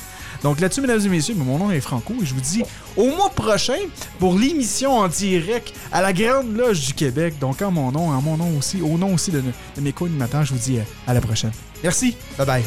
Donc là-dessus, mesdames et messieurs, mon nom est Franco et je vous dis au mois prochain pour l'émission en direct à la Grande Loge du Québec. Donc en mon nom, en mon nom aussi, au nom aussi de, de mes co-animateurs, je vous dis euh, à la prochaine. Merci, bye bye.